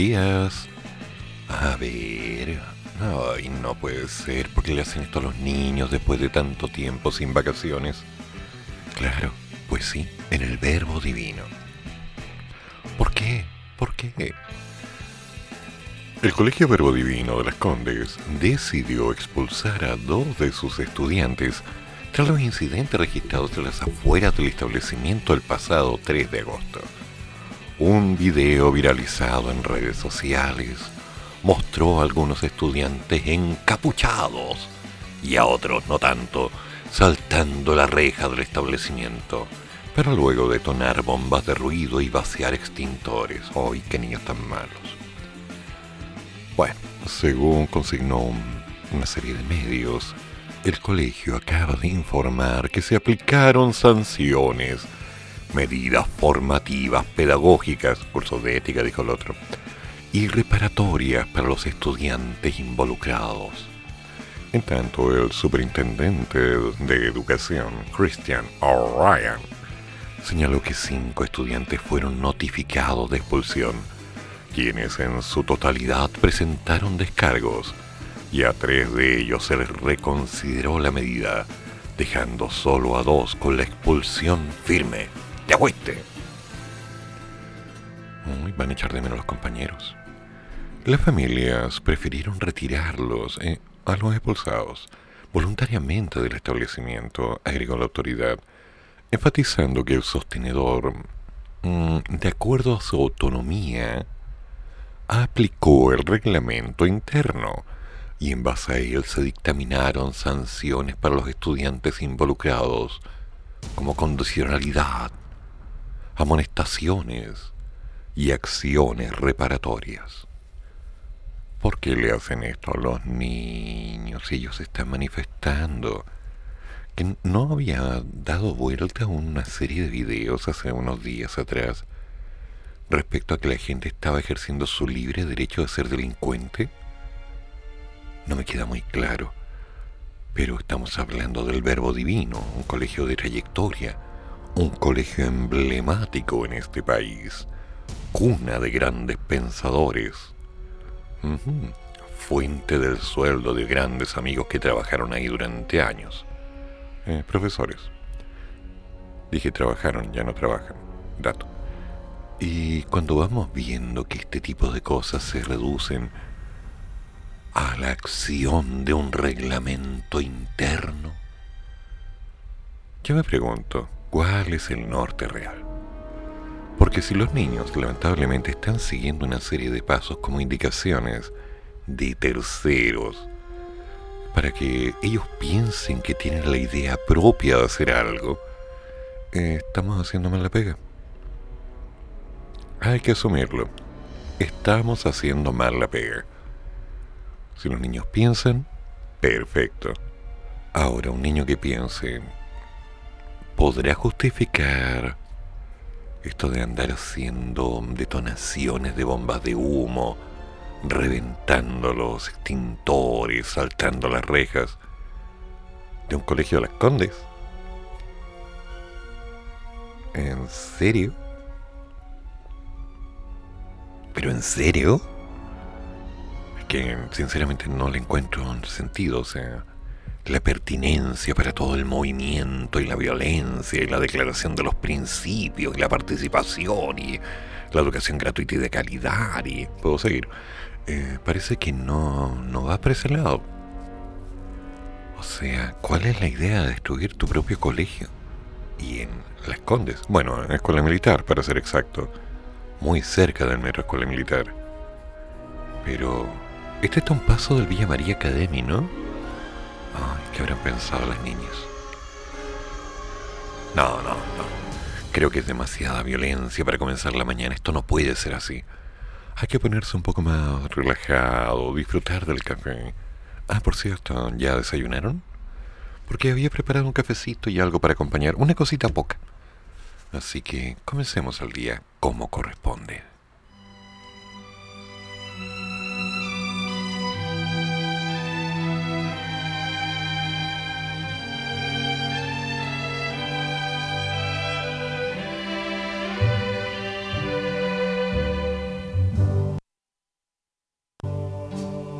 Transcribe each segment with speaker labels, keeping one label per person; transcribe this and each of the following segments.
Speaker 1: Días. A ver. Ay, no puede ser. ¿Por qué le hacen esto a los niños después de tanto tiempo sin vacaciones? Claro, pues sí, en el verbo divino. ¿Por qué? ¿Por qué? El Colegio Verbo Divino de las Condes decidió expulsar a dos de sus estudiantes tras los incidentes registrados en las afueras del establecimiento el pasado 3 de agosto. Un video viralizado en redes sociales mostró a algunos estudiantes encapuchados y a otros no tanto, saltando la reja del establecimiento, pero luego detonar bombas de ruido y vaciar extintores. ¡Ay, qué niños tan malos! Bueno, según consignó una serie de medios, el colegio acaba de informar que se aplicaron sanciones, medidas formativas, pedagógicas, cursos de ética, dijo el otro, y reparatorias para los estudiantes involucrados. En tanto, el superintendente de educación, Christian O'Ryan, señaló que cinco estudiantes fueron notificados de expulsión, quienes en su totalidad presentaron descargos, y a tres de ellos se les reconsideró la medida, dejando solo a dos con la expulsión firme. ¡Ya fuiste! van a echar de menos los compañeros. Las familias prefirieron retirarlos eh, a los expulsados voluntariamente del establecimiento, agregó la autoridad, enfatizando que el sostenedor, mm, de acuerdo a su autonomía, aplicó el reglamento interno y en base a él se dictaminaron sanciones para los estudiantes involucrados, como condicionalidad, amonestaciones y acciones reparatorias. ¿Por qué le hacen esto a los niños ellos están manifestando? Que no había dado vuelta una serie de videos hace unos días atrás respecto a que la gente estaba ejerciendo su libre derecho de ser delincuente. No me queda muy claro, pero estamos hablando del verbo divino, un colegio de trayectoria, un colegio emblemático en este país, cuna de grandes pensadores Fuente del sueldo de grandes amigos que trabajaron ahí durante años. Eh, profesores. Dije trabajaron, ya no trabajan. Dato. Y cuando vamos viendo que este tipo de cosas se reducen a la acción de un reglamento interno, yo me pregunto, ¿cuál es el norte real? Porque si los niños lamentablemente están siguiendo una serie de pasos como indicaciones de terceros, para que ellos piensen que tienen la idea propia de hacer algo, eh, estamos haciendo mal la pega. Hay que asumirlo. Estamos haciendo mal la pega. Si los niños piensan, perfecto. Ahora, un niño que piense, ¿podrá justificar esto de andar haciendo detonaciones de bombas de humo, reventando los extintores, saltando las rejas de un colegio de las Condes. ¿En serio? ¿Pero en serio? Es que sinceramente no le encuentro sentido, o sea, la pertinencia para todo el movimiento y la violencia y la declaración de los principios y la participación y la educación gratuita y de calidad y puedo seguir. Eh, parece que no, no va por ese lado. O sea, ¿cuál es la idea de destruir tu propio colegio? Y en Las Condes, bueno, en la escuela militar, para ser exacto, muy cerca del metro escuela militar. Pero, este está un paso del Villa María Academy, ¿no? Ay, ¿qué habrán pensado las niñas? No, no, no. Creo que es demasiada violencia para comenzar la mañana. Esto no puede ser así. Hay que ponerse un poco más relajado, disfrutar del café. Ah, por cierto, ¿ya desayunaron? Porque había preparado un cafecito y algo para acompañar, una cosita poca. Así que comencemos el día como corresponde.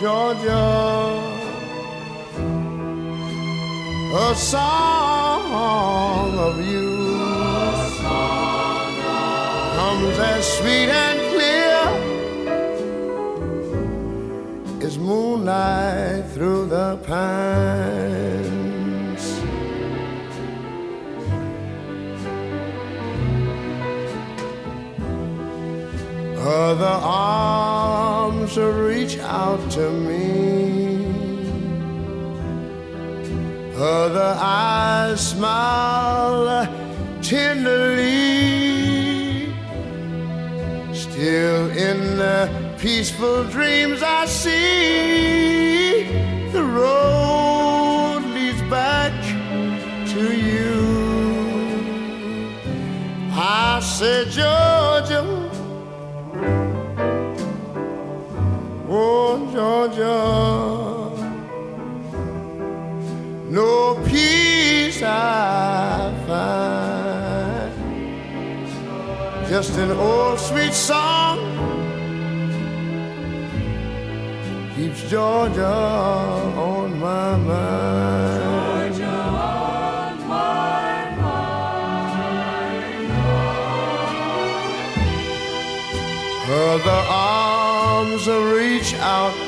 Speaker 2: Georgia, a song of you song of comes as sweet and clear as moonlight through the pines. Other arms reach out to me. Other eyes smile tenderly. Still in the peaceful dreams I see the road leads back to you. I said, Georgia. Georgia, no peace I find. Just an old sweet song keeps Georgia on my mind. Other arms reach out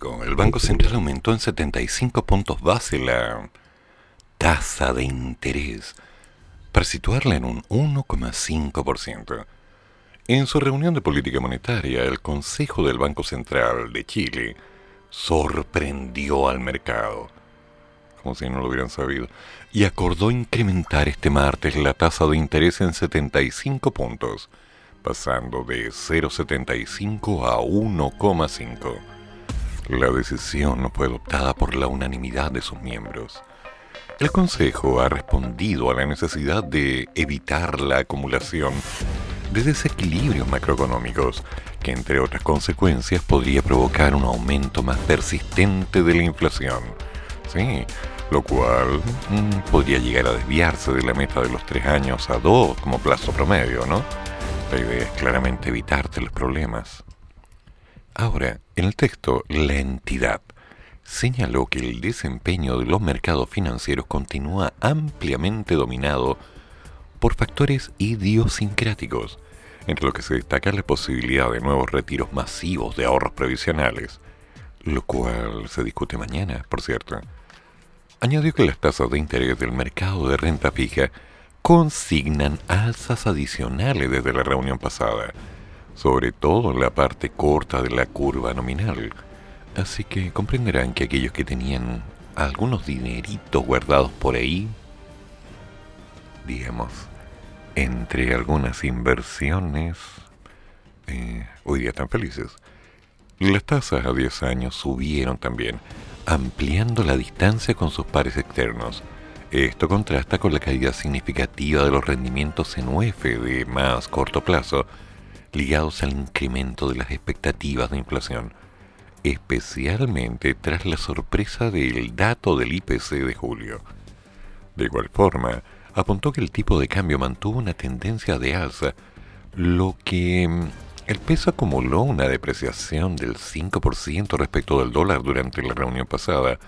Speaker 1: El Banco Central aumentó en 75 puntos base la tasa de interés para situarla en un 1,5%. En su reunión de política monetaria, el Consejo del Banco Central de Chile sorprendió al mercado, como si no lo hubieran sabido, y acordó incrementar este martes la tasa de interés en 75 puntos, pasando de 0,75 a 1,5. La decisión fue adoptada por la unanimidad de sus miembros. El Consejo ha respondido a la necesidad de evitar la acumulación de desequilibrios macroeconómicos, que entre otras consecuencias podría provocar un aumento más persistente de la inflación. Sí, lo cual mm, podría llegar a desviarse de la meta de los tres años a dos como plazo promedio, ¿no? La idea es claramente evitarte los problemas. Ahora, en el texto, la entidad señaló que el desempeño de los mercados financieros continúa ampliamente dominado por factores idiosincráticos, entre lo que se destaca la posibilidad de nuevos retiros masivos de ahorros previsionales, lo cual se discute mañana, por cierto. Añadió que las tasas de interés del mercado de renta fija consignan alzas adicionales desde la reunión pasada, sobre todo en la parte corta de la curva nominal. Así que comprenderán que aquellos que tenían algunos dineritos guardados por ahí, digamos, entre algunas inversiones, eh, hoy día están felices. Las tasas a 10 años subieron también, ampliando la distancia con sus pares externos. Esto contrasta con la caída significativa de los rendimientos en UF de más corto plazo, ligados al incremento de las expectativas de inflación, especialmente tras la sorpresa del dato del IPC de julio. De igual forma, apuntó que el tipo de cambio mantuvo una tendencia de alza, lo que mm, el peso acumuló una depreciación del 5% respecto del dólar durante la reunión pasada,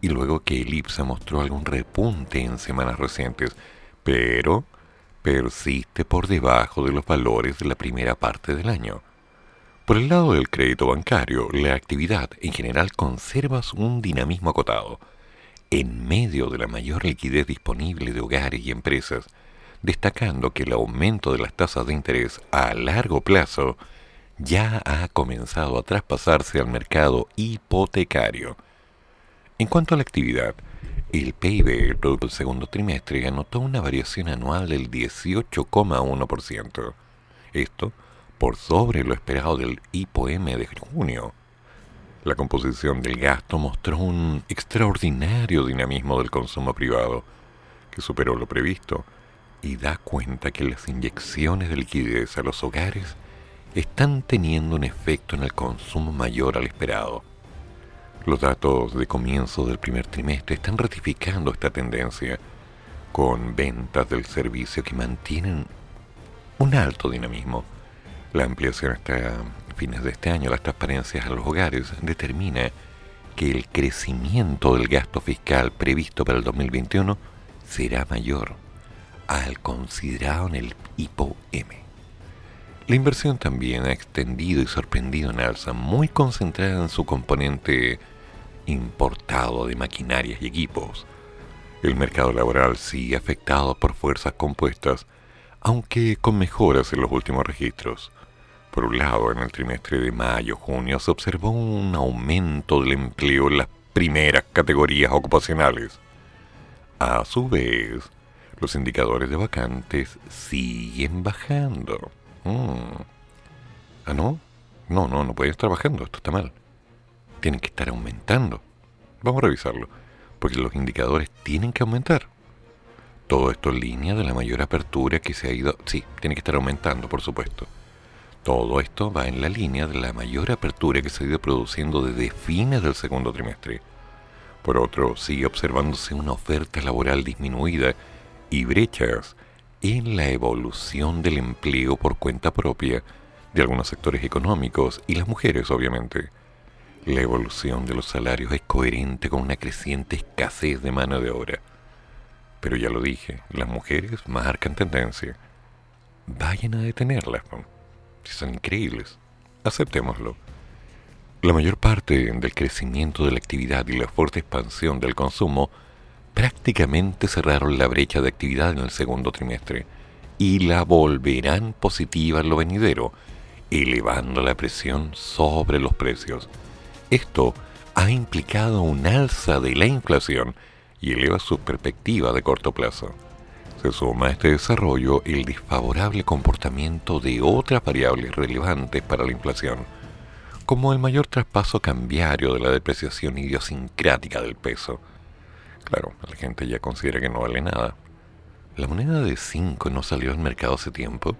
Speaker 1: y luego que el IPSA mostró algún repunte en semanas recientes, pero persiste por debajo de los valores de la primera parte del año. Por el lado del crédito bancario, la actividad en general conserva un dinamismo acotado, en medio de la mayor liquidez disponible de hogares y empresas, destacando que el aumento de las tasas de interés a largo plazo ya ha comenzado a traspasarse al mercado hipotecario. En cuanto a la actividad, el PIB, del Segundo Trimestre, anotó una variación anual del 18,1%. Esto por sobre lo esperado del IPOM de junio, la composición del gasto mostró un extraordinario dinamismo del consumo privado, que superó lo previsto, y da cuenta que las inyecciones de liquidez a los hogares están teniendo un efecto en el consumo mayor al esperado. Los datos de comienzo del primer trimestre están ratificando esta tendencia, con ventas del servicio que mantienen un alto dinamismo. La ampliación hasta fines de este año, las transparencias a los hogares determina que el crecimiento del gasto fiscal previsto para el 2021 será mayor al considerado en el IPO-M. La inversión también ha extendido y sorprendido en alza, muy concentrada en su componente importado de maquinarias y equipos. El mercado laboral sigue afectado por fuerzas compuestas, aunque con mejoras en los últimos registros. Por un lado, en el trimestre de mayo-junio se observó un aumento del empleo en las primeras categorías ocupacionales. A su vez, los indicadores de vacantes siguen bajando. Mm. ¿Ah, no? No, no, no pueden estar bajando, esto está mal. Tienen que estar aumentando. Vamos a revisarlo, porque los indicadores tienen que aumentar. Todo esto en línea de la mayor apertura que se ha ido... Sí, tiene que estar aumentando, por supuesto. Todo esto va en la línea de la mayor apertura que se ha ido produciendo desde fines del segundo trimestre. Por otro, sigue observándose una oferta laboral disminuida y brechas en la evolución del empleo por cuenta propia de algunos sectores económicos y las mujeres, obviamente. La evolución de los salarios es coherente con una creciente escasez de mano de obra. Pero ya lo dije, las mujeres marcan tendencia. Vayan a detenerlas son increíbles. Aceptémoslo. La mayor parte del crecimiento de la actividad y la fuerte expansión del consumo prácticamente cerraron la brecha de actividad en el segundo trimestre y la volverán positiva en lo venidero, elevando la presión sobre los precios. Esto ha implicado un alza de la inflación y eleva su perspectiva de corto plazo. Se suma a este desarrollo el desfavorable comportamiento de otras variables relevantes para la inflación, como el mayor traspaso cambiario de la depreciación idiosincrática del peso. Claro, la gente ya considera que no vale nada. La moneda de 5 no salió al mercado hace tiempo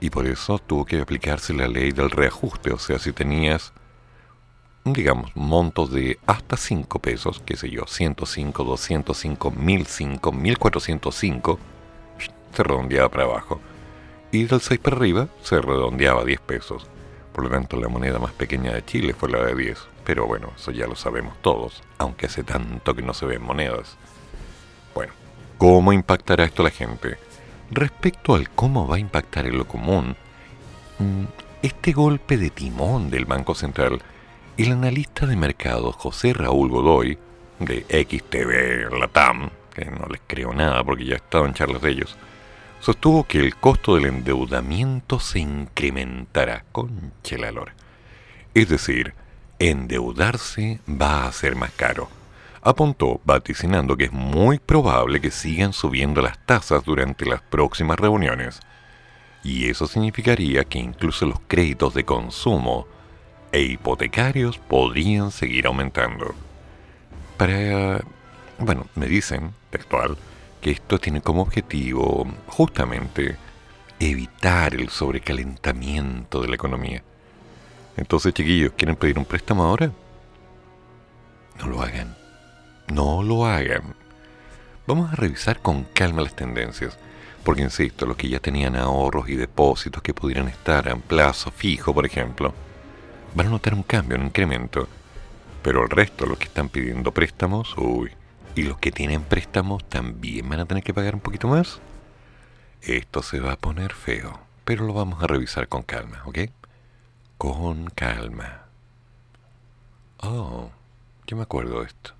Speaker 1: y por eso tuvo que aplicarse la ley del reajuste, o sea, si tenías digamos, montos de hasta 5 pesos, qué sé yo, 105, 205, 1005, 1405, se redondeaba para abajo. Y del 6 para arriba se redondeaba a 10 pesos. Por lo tanto, la moneda más pequeña de Chile fue la de 10. Pero bueno, eso ya lo sabemos todos, aunque hace tanto que no se ven monedas. Bueno, ¿Cómo impactará esto a la gente? Respecto al cómo va a impactar en lo común, mm, este golpe de timón del Banco Central, el analista de mercados José Raúl Godoy, de XTV Latam, que no les creo nada porque ya he estado en charlas de ellos, sostuvo que el costo del endeudamiento se incrementará con chelalor. Es decir, endeudarse va a ser más caro. Apuntó vaticinando que es muy probable que sigan subiendo las tasas durante las próximas reuniones. Y eso significaría que incluso los créditos de consumo e hipotecarios podrían seguir aumentando. Para... Bueno, me dicen, textual, que esto tiene como objetivo justamente evitar el sobrecalentamiento de la economía. Entonces, chiquillos, ¿quieren pedir un préstamo ahora? No lo hagan. No lo hagan. Vamos a revisar con calma las tendencias, porque insisto, los que ya tenían ahorros y depósitos que pudieran estar a plazo fijo, por ejemplo, van a notar un cambio, un incremento. Pero el resto, los que están pidiendo préstamos, uy, y los que tienen préstamos también van a tener que pagar un poquito más. Esto se va a poner feo, pero lo vamos a revisar con calma, ¿ok? Con calma. Oh, yo me acuerdo de esto.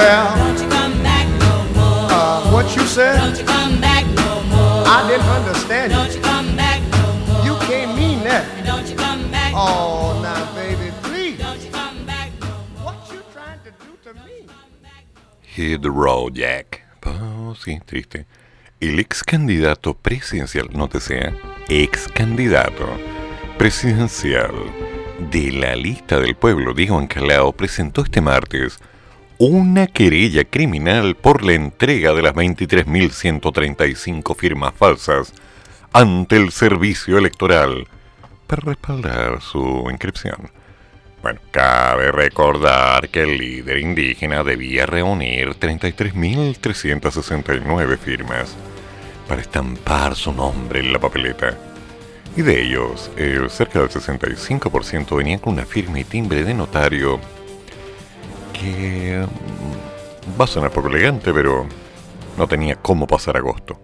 Speaker 2: Well,
Speaker 3: Don't you come back no more.
Speaker 2: uh, what you said?
Speaker 3: Don't you come back no more.
Speaker 2: I didn't understand
Speaker 3: Don't
Speaker 2: you.
Speaker 3: come back no more.
Speaker 2: You can't mean that.
Speaker 3: And don't you come back
Speaker 2: Oh, now, baby, please.
Speaker 3: Don't you come back no more.
Speaker 2: What you trying to do to me?
Speaker 1: Hit the road, Jack. Oh, sí, triste. El ex candidato presidencial, no te sea, ex candidato presidencial de la lista del pueblo, Diego Ancalao, presentó este martes una querella criminal por la entrega de las 23.135 firmas falsas ante el servicio electoral para respaldar su inscripción. Bueno, cabe recordar que el líder indígena debía reunir 33.369 firmas para estampar su nombre en la papeleta. Y de ellos, el cerca del 65% venían con una firma y timbre de notario que mm, va a sonar poco elegante, pero no tenía cómo pasar agosto.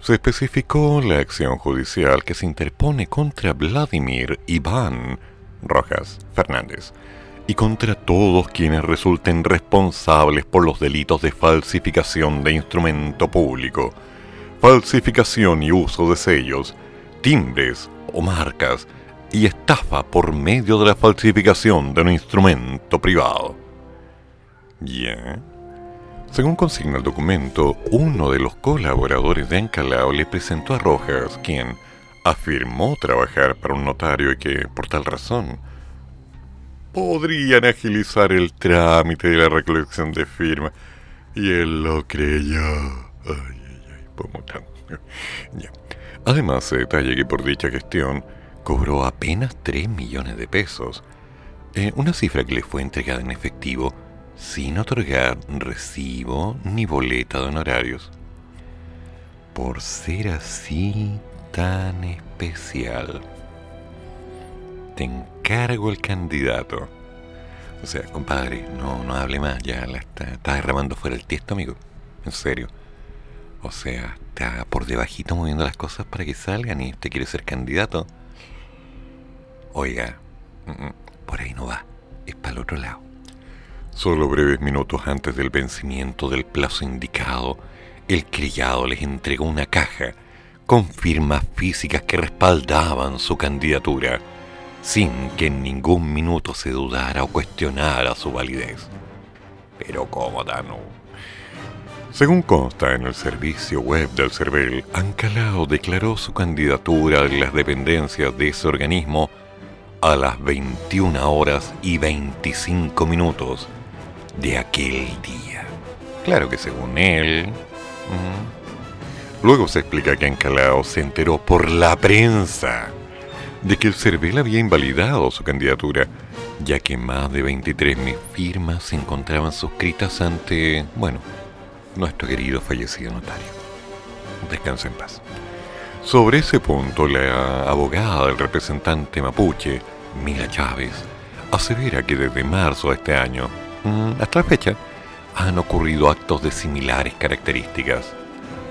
Speaker 1: Se especificó la acción judicial que se interpone contra Vladimir Iván Rojas Fernández y contra todos quienes resulten responsables por los delitos de falsificación de instrumento público, falsificación y uso de sellos, timbres o marcas y estafa por medio de la falsificación de un instrumento privado. ¿Ya? Según consigna el documento, uno de los colaboradores de Ancalao le presentó a Rojas, quien afirmó trabajar para un notario y que, por tal razón, podrían agilizar el trámite de la recolección de firmas. Y él lo creyó. Ay, ay, ay, Ya. Además, se detalla que por dicha gestión cobró apenas 3 millones de pesos, eh, una cifra que le fue entregada en efectivo sin otorgar recibo ni boleta de honorarios. Por ser así tan especial, te encargo el candidato. O sea, compadre, no, no hable más, ya está, está derramando fuera el tiesto, amigo. En serio. O sea, está por debajito moviendo las cosas para que salgan y usted quiere ser candidato. Oiga, mm, mm, por ahí no va, es para el otro lado. Solo breves minutos antes del vencimiento del plazo indicado, el criado les entregó una caja con firmas físicas que respaldaban su candidatura, sin que en ningún minuto se dudara o cuestionara su validez. Pero ¿cómo, Dano? Según consta en el servicio web del CERVEL, Ancalao declaró su candidatura en las dependencias de ese organismo a las 21 horas y 25 minutos de aquel día. Claro que según él... Luego se explica que Ancalao se enteró por la prensa de que el CERVEL había invalidado su candidatura, ya que más de 23.000 firmas se encontraban suscritas ante, bueno, nuestro querido fallecido notario. Descansa en paz. Sobre ese punto, la abogada del representante mapuche, Mila Chávez, asevera que desde marzo de este año, mm, hasta la fecha, han ocurrido actos de similares características.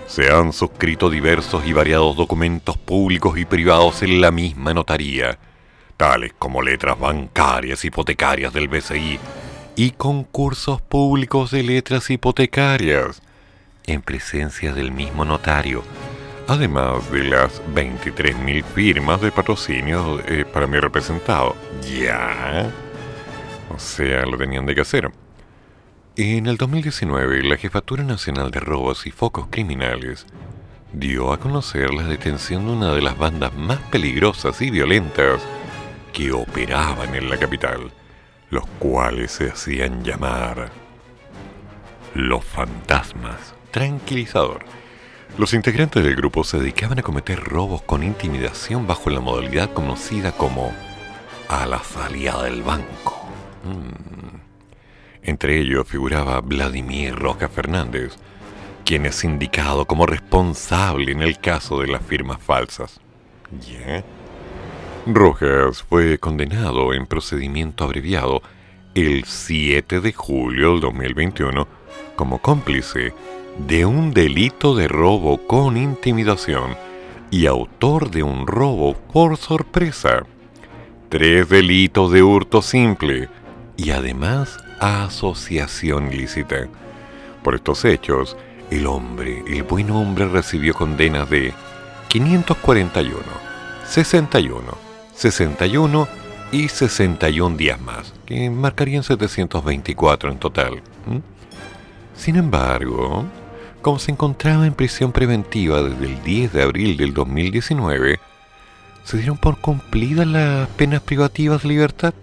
Speaker 1: Se han suscrito diversos y variados documentos públicos y privados en la misma notaría, tales como letras bancarias hipotecarias del BCI y concursos públicos de letras hipotecarias, en presencia del mismo notario, además de las 23.000 firmas de patrocinio eh, para mi representado. Ya. O sea, lo tenían de que hacer. En el 2019, la Jefatura Nacional de Robos y Focos Criminales dio a conocer la detención de una de las bandas más peligrosas y violentas que operaban en la capital, los cuales se hacían llamar los fantasmas. Tranquilizador. Los integrantes del grupo se dedicaban a cometer robos con intimidación bajo la modalidad conocida como a la salida del banco. Mm. Entre ellos figuraba Vladimir Roca Fernández, quien es indicado como responsable en el caso de las firmas falsas. ¿Ya? Rojas fue condenado en procedimiento abreviado el 7 de julio del 2021 como cómplice de un delito de robo con intimidación y autor de un robo por sorpresa, tres delitos de hurto simple y además asociación ilícita. Por estos hechos, el hombre, el buen hombre recibió condenas de 541, 61, 61 y 61 días más, que marcarían 724 en total. Sin embargo, como se encontraba en prisión preventiva desde el 10 de abril del 2019, se dieron por cumplidas las penas privativas de libertad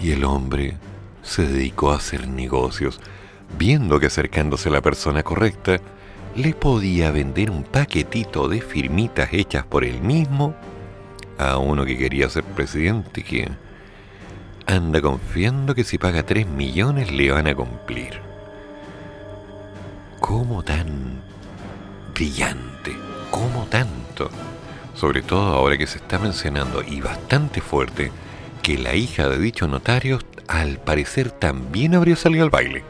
Speaker 1: y el hombre se dedicó a hacer negocios, viendo que acercándose a la persona correcta, le podía vender un paquetito de firmitas hechas por él mismo a uno que quería ser presidente que anda confiando que si paga 3 millones le van a cumplir. ¿Cómo tan brillante? ¿Cómo tanto? Sobre todo ahora que se está mencionando, y bastante fuerte, que la hija de dicho notario al parecer también habría salido al baile.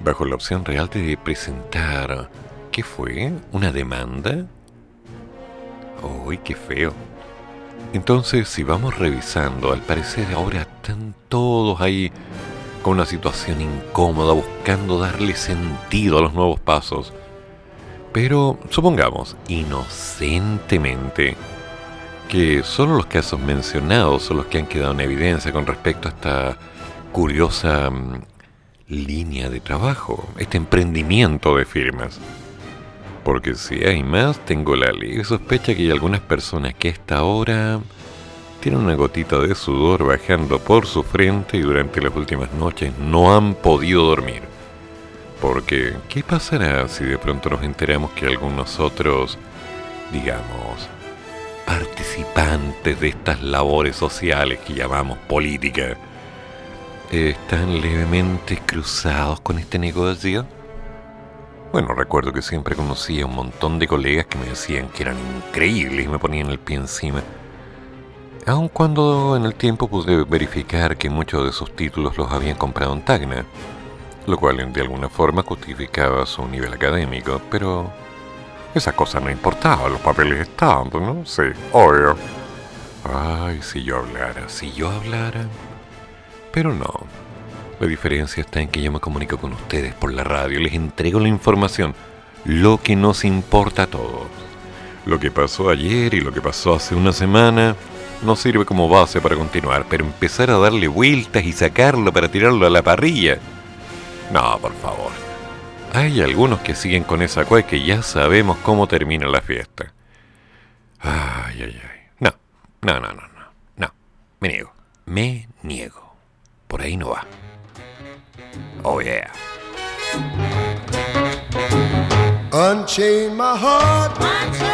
Speaker 1: Bajo la opción real de presentar... ¿Qué fue? ¿Una demanda? ¡Uy, qué feo! Entonces, si vamos revisando, al parecer ahora están todos ahí con una situación incómoda buscando darle sentido a los nuevos pasos. Pero supongamos, inocentemente, que solo los casos mencionados son los que han quedado en evidencia con respecto a esta curiosa mm, línea de trabajo, este emprendimiento de firmas. Porque si hay más, tengo la leve sospecha que hay algunas personas que a esta hora tienen una gotita de sudor bajando por su frente y durante las últimas noches no han podido dormir. Porque, ¿qué pasará si de pronto nos enteramos que algunos otros, digamos, participantes de estas labores sociales que llamamos política están levemente cruzados con este negocio? Bueno, recuerdo que siempre conocía un montón de colegas que me decían que eran increíbles y me ponían el pie encima. Aun cuando en el tiempo pude verificar que muchos de sus títulos los habían comprado en Tacna, lo cual de alguna forma justificaba su nivel académico, pero esa cosa no importaba, los papeles estaban, ¿no? Sí, obvio. Ay, si yo hablara, si yo hablara. Pero no, la diferencia está en que yo me comunico con ustedes por la radio, les entrego la información, lo que nos importa a todos. Lo que pasó ayer y lo que pasó hace una semana no sirve como base para continuar, pero empezar a darle vueltas y sacarlo para tirarlo a la parrilla. No, por favor. Hay algunos que siguen con esa cueva que ya sabemos cómo termina la fiesta. Ay, ay, ay. No, no, no, no, no. No, me niego. Me niego. Por ahí no va. Oh yeah.
Speaker 2: Unchain my heart,
Speaker 3: Unchain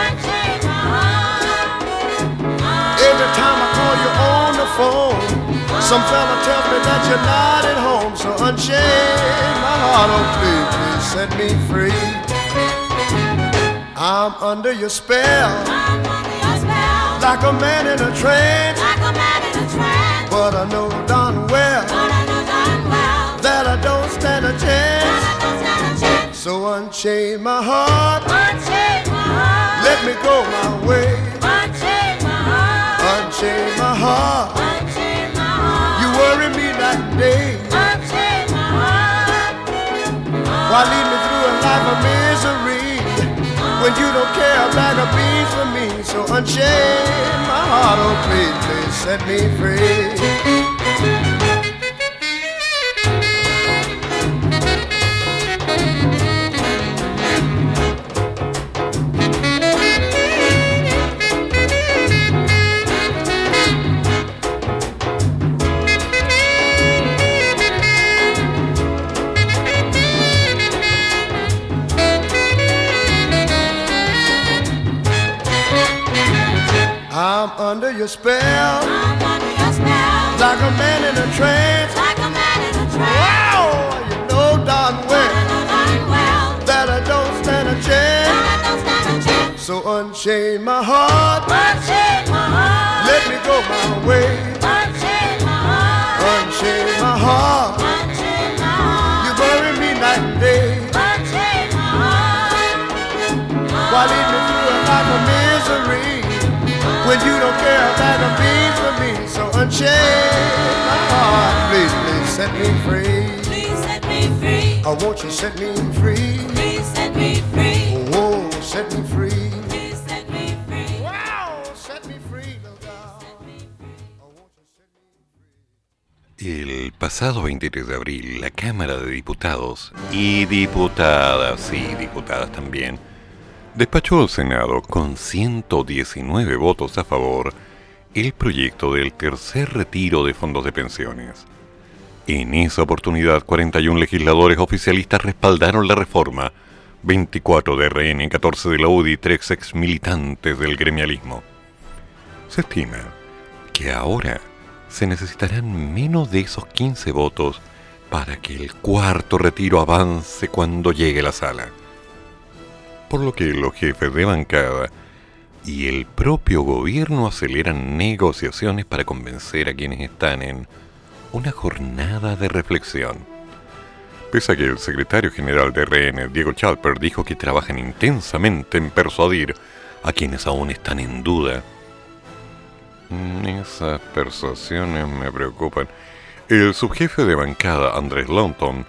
Speaker 2: Phone, some fella tells me that you're not at home. So unchain my heart, oh please, please set me free. I'm under your spell,
Speaker 3: under your spell,
Speaker 2: like a man in a trance.
Speaker 3: like a man in a trance.
Speaker 2: But I know darn well
Speaker 3: But I know darn well
Speaker 2: that I don't stand a chance.
Speaker 3: Stand a chance.
Speaker 2: So unchain my heart,
Speaker 3: Unchain my heart,
Speaker 2: let me go my way.
Speaker 3: Uh,
Speaker 2: unchain my heart,
Speaker 3: Unchain my heart,
Speaker 2: you worry me and day.
Speaker 3: unchain my heart.
Speaker 2: Why lead me through a life of misery when you don't care a bag of beans for me? So unchain my heart, oh please, please set me free. Under your spell,
Speaker 3: I'm under your spell,
Speaker 2: like a man in a trance.
Speaker 3: like a man in a trance.
Speaker 2: Wow, you know darn well
Speaker 3: well
Speaker 2: that I don't stand a chance.
Speaker 3: that I don't stand a chance.
Speaker 2: So unchain my heart,
Speaker 3: Unchain my heart,
Speaker 2: let me go my way.
Speaker 3: unchain my heart,
Speaker 2: Unchain my heart,
Speaker 3: unchain my heart,
Speaker 2: you bury me night and day.
Speaker 3: unchain my heart.
Speaker 2: Why lead me through a life of misery when you don't care a bag of beans for me? So unchain my heart, please, please set me free.
Speaker 3: Please set me free,
Speaker 2: Oh, won't you set me free?
Speaker 3: please set me free,
Speaker 2: Oh, set me free.
Speaker 3: please set me free.
Speaker 2: Wow, set me free, little girl. Oh, set me free?
Speaker 1: El pasado 23 de abril, la Cámara de Diputados y diputadas, sí, diputadas también, despachó al Senado con 119 votos a favor el proyecto del tercer retiro de fondos de pensiones. En esa oportunidad, 41 legisladores oficialistas respaldaron la reforma, 24 de RN, 14 de la UDI y 3 ex militantes del gremialismo. Se estima que ahora se necesitarán menos de esos 15 votos para que el cuarto retiro avance cuando llegue la sala. Por lo que los jefes de bancada y el propio gobierno aceleran negociaciones para convencer a quienes están en una jornada de reflexión. Pese a que el secretario general de RN, Diego Chalper, dijo que trabajan intensamente en persuadir a quienes aún están en duda. Mm, Esas persuasiones me preocupan. El subjefe de bancada, Andrés Longton,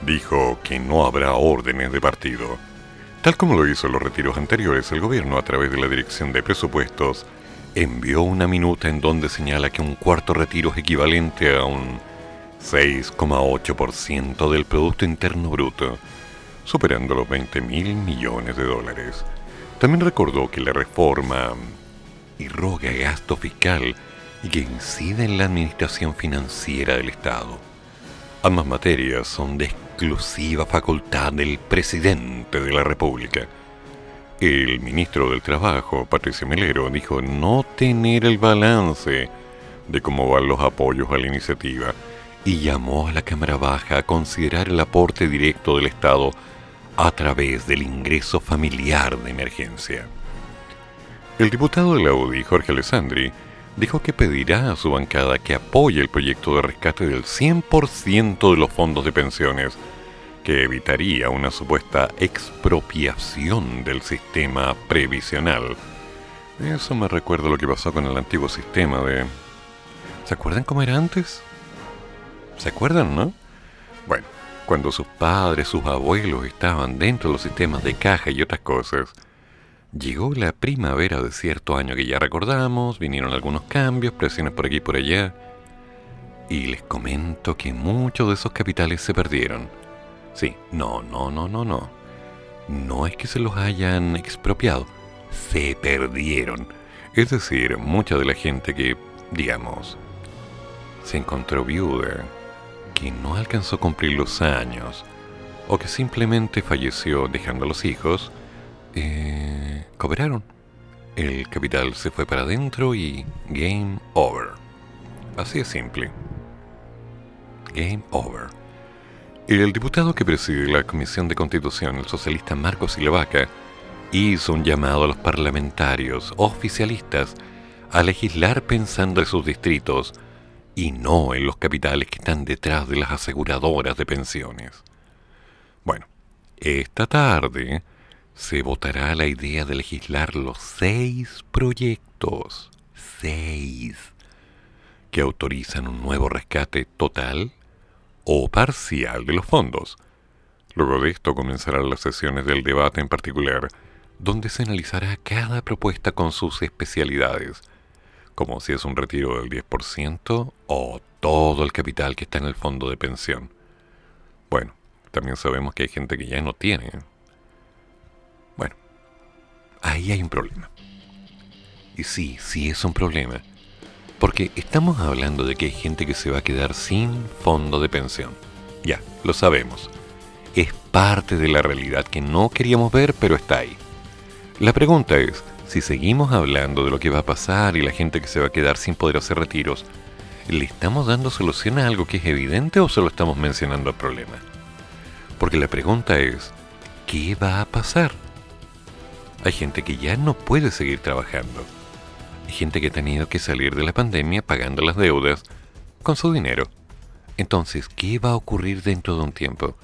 Speaker 1: dijo que no habrá órdenes de partido. Tal como lo hizo en los retiros anteriores, el gobierno, a través de la Dirección de Presupuestos, envió una minuta en donde señala que un cuarto retiro es equivalente a un 6,8% del Producto Interno Bruto, superando los 20 mil millones de dólares. También recordó que la reforma irroga gasto fiscal y que incide en la administración financiera del Estado. Ambas materias son de exclusiva facultad del presidente de la República. El ministro del Trabajo, Patricio Melero, dijo no tener el balance de cómo van los apoyos a la iniciativa y llamó a la Cámara Baja a considerar el aporte directo del Estado a través del ingreso familiar de emergencia. El diputado de la UDI, Jorge Alessandri, dijo que pedirá a su bancada que apoye el proyecto de rescate del 100% de los fondos de pensiones, que evitaría una supuesta expropiación del sistema previsional. Eso me recuerda lo que pasó con el antiguo sistema de... ¿Se acuerdan cómo era antes? ¿Se acuerdan, no? Bueno, cuando sus padres, sus abuelos estaban dentro de los sistemas de caja y otras cosas, llegó la primavera de cierto año que ya recordamos, vinieron algunos cambios, presiones por aquí y por allá, y les comento que muchos de esos capitales se perdieron. Sí, no, no, no, no, no. No es que se los hayan expropiado, se perdieron. Es decir, mucha de la gente que, digamos, se encontró viuda, que no alcanzó a cumplir los años o que simplemente falleció dejando a los hijos, eh, cobraron. El capital se fue para adentro y game over. Así de simple. Game over. El diputado que preside la Comisión de Constitución, el socialista Marcos Silvaca, hizo un llamado a los parlamentarios oficialistas a legislar pensando en sus distritos y no en los capitales que están detrás de las aseguradoras de pensiones. Bueno, esta tarde se votará la idea de legislar los seis proyectos, seis, que autorizan un nuevo rescate total o parcial de los fondos. Luego de esto comenzarán las sesiones del debate en particular, donde se analizará cada propuesta con sus especialidades, como si es un retiro del 10% o todo el capital que está en el fondo de pensión. Bueno, también sabemos que hay gente que ya no tiene. Ahí hay un problema. Y sí, sí es un problema. Porque estamos hablando de que hay gente que se va a quedar sin fondo de pensión. Ya, lo sabemos. Es parte de la realidad que no queríamos ver, pero está ahí. La pregunta es, si seguimos hablando de lo que va a pasar y la gente que se va a quedar sin poder hacer retiros, ¿le estamos dando solución a algo que es evidente o solo estamos mencionando el problema? Porque la pregunta es, ¿qué va a pasar? Hay gente que ya no puede seguir trabajando. Hay gente que ha tenido que salir de la pandemia pagando las deudas con su dinero. Entonces, ¿qué va a ocurrir dentro de un tiempo?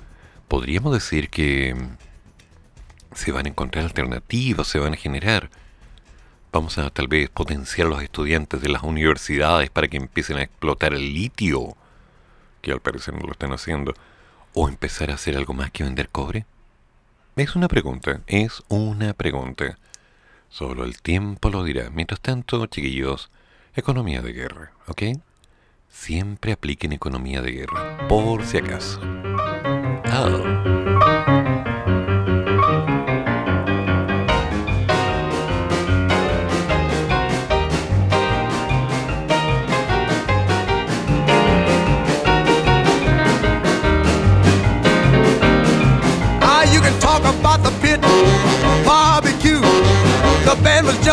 Speaker 1: Podríamos decir que se van a encontrar alternativas, se van a generar. Vamos a tal vez potenciar a los estudiantes de las universidades para que empiecen a explotar el litio, que al parecer no lo están haciendo, o empezar a hacer algo más que vender cobre. Es una pregunta, es una pregunta. Solo el tiempo lo dirá. Mientras tanto, chiquillos, economía de guerra, ¿ok? Siempre apliquen economía de guerra, por si acaso. Ah.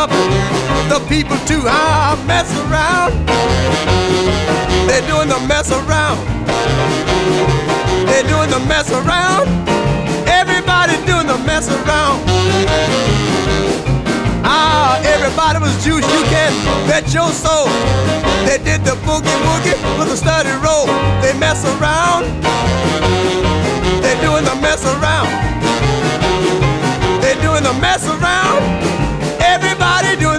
Speaker 2: The people too. Ah, mess around. They're doing the mess around. They're doing the mess around. Everybody doing the mess around. Ah, everybody was juice. You can bet your soul. They did the boogie woogie with a study roll. They mess around. They're doing the mess around. They're doing the mess around.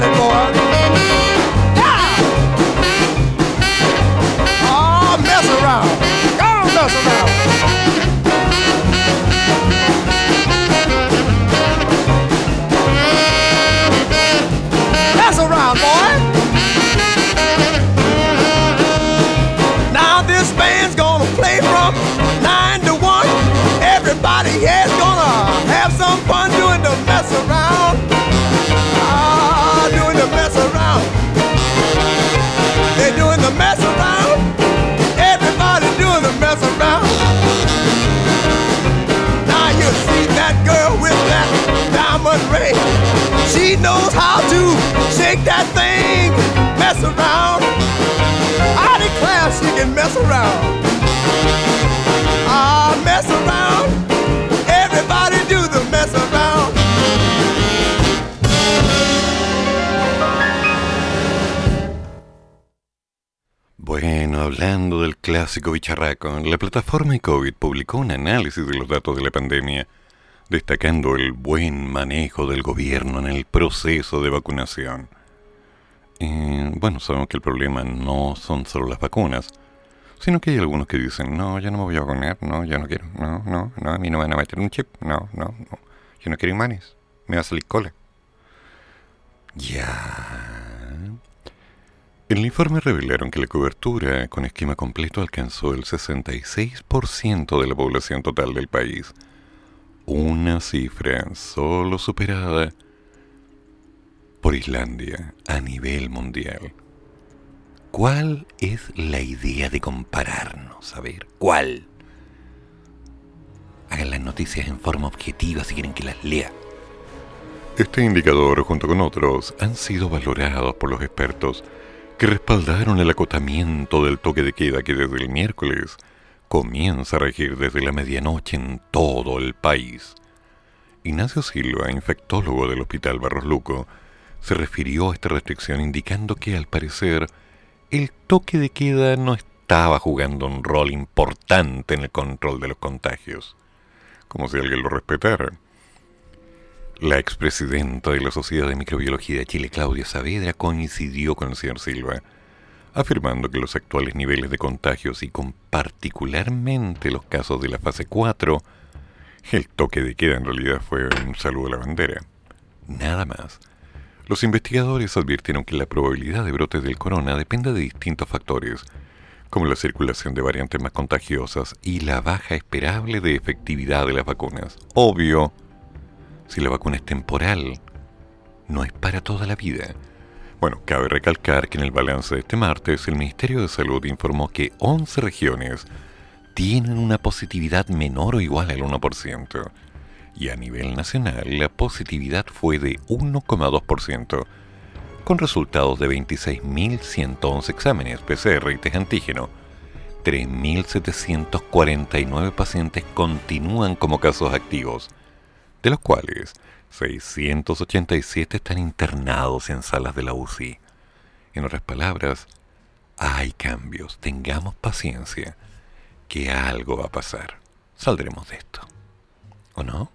Speaker 2: Got it, boy. She knows how to shake that thing, mess around. I declare she can mess around. Ah, mess around. Everybody do the mess around.
Speaker 1: Bueno, hablando del clásico bicharraco, la plataforma COVID publicó un análisis de los datos de la pandemia, destacando el buen manejo del gobierno en el proceso de vacunación. Eh, bueno, sabemos que el problema no son solo las vacunas, sino que hay algunos que dicen, no, yo no me voy a vacunar, no, yo no quiero, no, no, no, a mí no me van a meter un chip, no, no, no, yo no quiero imanes, me va a salir cola. Ya. En el informe revelaron que la cobertura con esquema completo alcanzó el 66% de la población total del país, una cifra solo superada por Islandia a nivel mundial. ¿Cuál es la idea de compararnos? A ver, ¿cuál? Hagan las noticias en forma objetiva si quieren que las lea. Este indicador, junto con otros, han sido valorados por los expertos que respaldaron el acotamiento del toque de queda que desde el miércoles comienza a regir desde la medianoche en todo el país. Ignacio Silva, infectólogo del Hospital Barros Luco, se refirió a esta restricción indicando que al parecer el toque de queda no estaba jugando un rol importante en el control de los contagios, como si alguien lo respetara. La expresidenta de la Sociedad de Microbiología de Chile, Claudia Saavedra, coincidió con el señor Silva, afirmando que los actuales niveles de contagios y con particularmente los casos de la fase 4, el toque de queda en realidad fue un saludo a la bandera. Nada más. Los investigadores advirtieron que la probabilidad de brotes del corona depende de distintos factores, como la circulación de variantes más contagiosas y la baja esperable de efectividad de las vacunas. Obvio, si la vacuna es temporal, no es para toda la vida. Bueno, cabe recalcar que en el balance de este martes el Ministerio de Salud informó que 11 regiones tienen una positividad menor o igual al 1%, y a nivel nacional la positividad fue de 1,2%, con resultados de 26.111 exámenes PCR y test antígeno. 3.749 pacientes continúan como casos activos, de los cuales 687 están internados en salas de la UCI. En otras palabras, hay cambios, tengamos paciencia, que algo va a pasar. Saldremos de esto. ¿O no?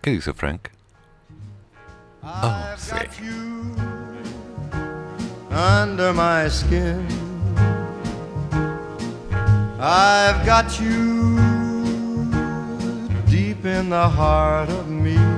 Speaker 1: ¿Qué dice Frank? Oh, sí.
Speaker 2: under my skin. I've got you deep in the heart of me.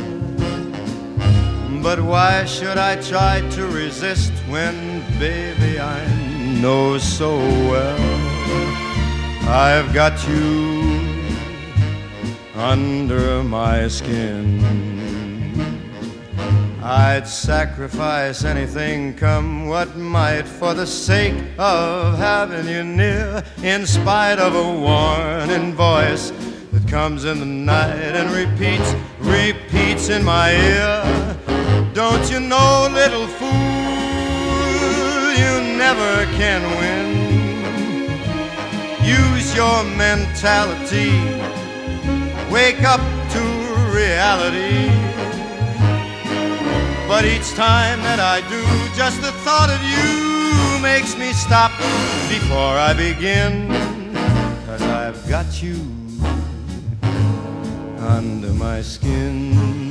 Speaker 4: But why should I try to resist when, baby, I know so well I've got you under my skin? I'd sacrifice anything, come what might, for the sake of having you near, in spite of a warning voice that comes in the night and repeats, repeats in my ear. Don't you know, little fool, you never can win. Use your mentality, wake up to reality. But each time that I do, just the thought of you makes me stop before I begin. Cause I've got you under my skin.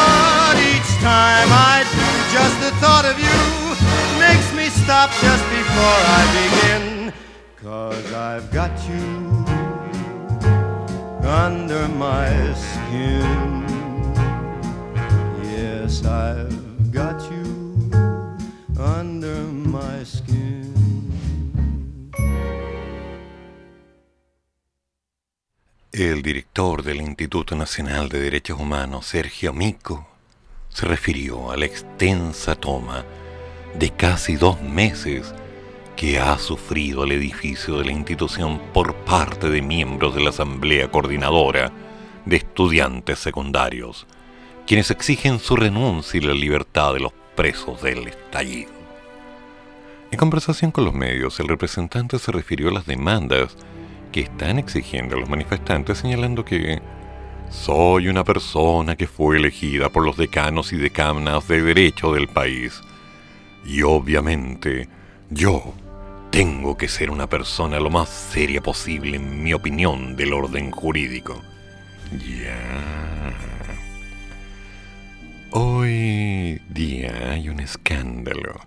Speaker 4: time I do, just the thought of you makes me stop just before I begin. Cause I've got you under my skin. Yes, I've got you under my skin.
Speaker 1: El director del Instituto Nacional de Derechos Humanos, Sergio Mico, se refirió a la extensa toma de casi dos meses que ha sufrido el edificio de la institución por parte de miembros de la Asamblea Coordinadora de Estudiantes Secundarios, quienes exigen su renuncia y la libertad de los presos del estallido. En conversación con los medios, el representante se refirió a las demandas que están exigiendo los manifestantes señalando que soy una persona que fue elegida por los decanos y decanas de derecho del país y obviamente yo tengo que ser una persona lo más seria posible en mi opinión del orden jurídico. Ya. Hoy día hay un escándalo.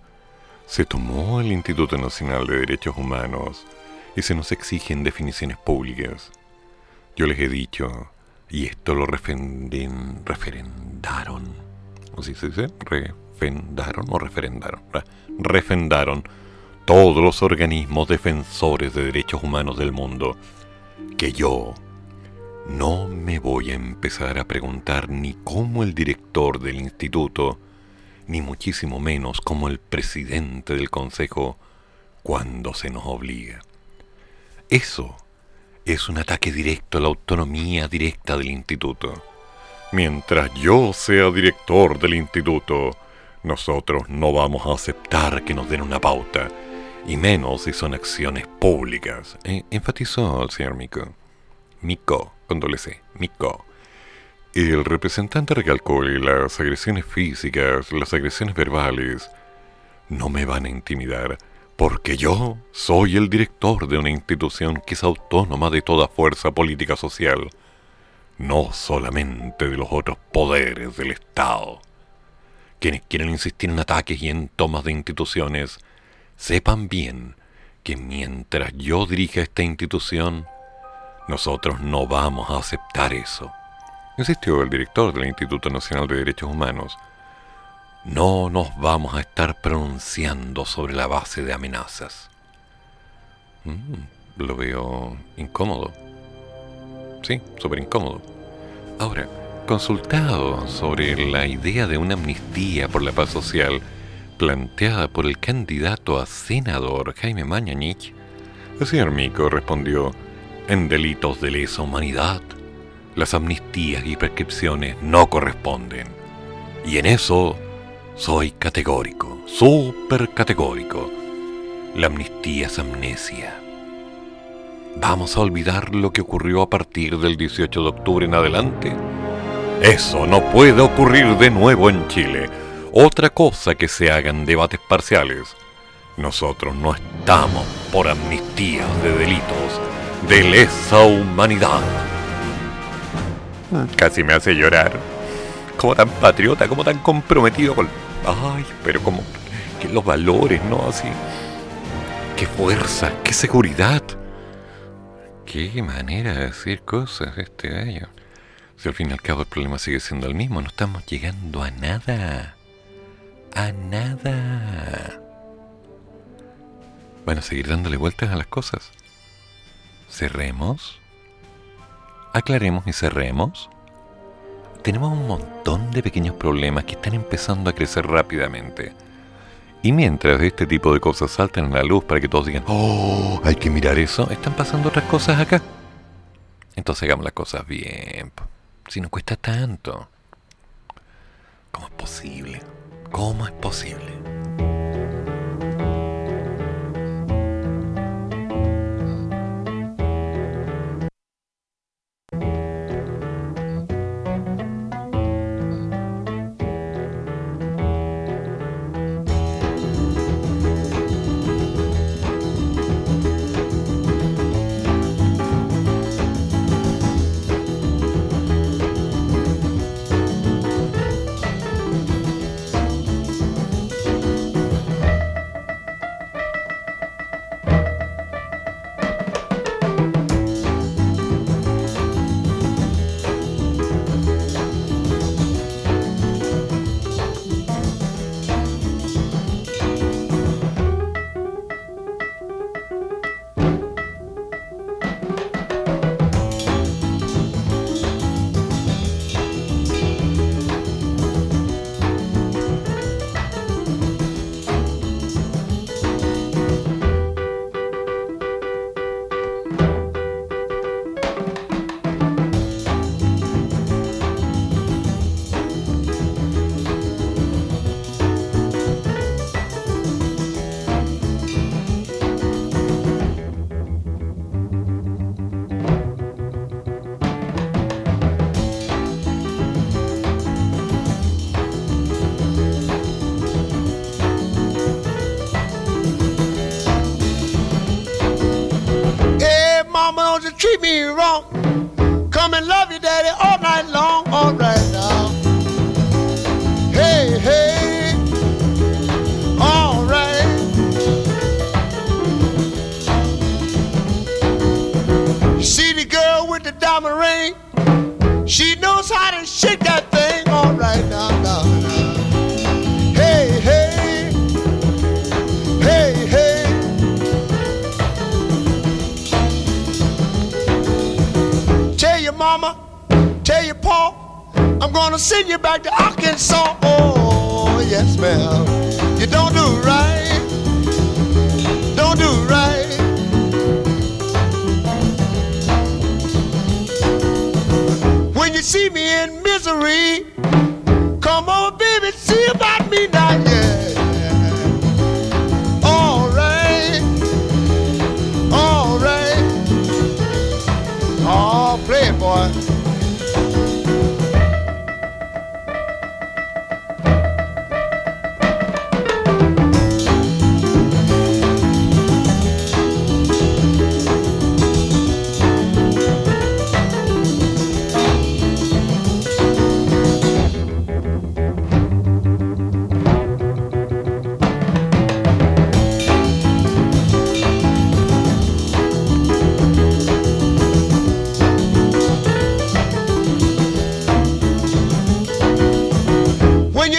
Speaker 1: Se tomó el Instituto Nacional de Derechos Humanos y se nos exigen definiciones públicas. Yo les he dicho, y esto lo referendaron, ¿o sí se dice? Refendaron o referendaron, Re- refendaron todos los organismos defensores de derechos humanos del mundo, que yo no me voy a empezar a preguntar ni cómo el director del instituto, ni muchísimo menos como el presidente del consejo, cuando se nos obliga. Eso es un ataque directo a la autonomía directa del instituto. Mientras yo sea director del instituto, nosotros no vamos a aceptar que nos den una pauta, y menos si son acciones públicas, eh, enfatizó el señor Mico. Mico, con doble C, Mico. El representante recalcó que las agresiones físicas, las agresiones verbales, no me van a intimidar, porque yo soy el director de una institución que es autónoma de toda fuerza política social, no solamente de los otros poderes del Estado. Quienes quieren insistir en ataques y en tomas de instituciones, sepan bien que mientras yo dirija esta institución, Nosotros no vamos a aceptar eso, insistió el director del Instituto Nacional de Derechos Humanos. No nos vamos a estar pronunciando sobre la base de amenazas. Mm, lo veo incómodo. Sí, súper incómodo. Ahora, consultado sobre la idea de una amnistía por la paz social planteada por el candidato a senador Jaime Mañanich, el señor Mico respondió, en delitos de lesa humanidad, las amnistías y prescripciones no corresponden. Y en eso soy categórico, súper categórico. La amnistía es amnesia. ¿Vamos a olvidar lo que ocurrió a partir del 18 de octubre en adelante? Eso no puede ocurrir de nuevo en Chile. Otra cosa que se hagan debates parciales. Nosotros no estamos por amnistías de delitos de lesa humanidad. Casi me hace llorar. Como tan patriota, como tan comprometido con... Ay, pero como... Que los valores, ¿no? Así... Qué fuerza, qué seguridad. Qué manera de decir cosas este gallo. Si al fin y al cabo el problema sigue siendo el mismo, no estamos llegando a nada. A nada. Van a seguir dándole vueltas a las cosas. Cerremos. Aclaremos y cerremos. Tenemos un montón de pequeños problemas que están empezando a crecer rápidamente. Y mientras este tipo de cosas saltan a la luz para que todos digan, oh, hay que mirar eso, están pasando otras cosas acá. Entonces hagamos las cosas bien. Si no cuesta tanto. ¿Cómo es posible? ¿Cómo es posible?
Speaker 2: I'm gonna send you back to Arkansas. Oh, yes, ma'am. You don't do right. Don't do right. When you see me in misery, come on, baby, see about me now, yeah.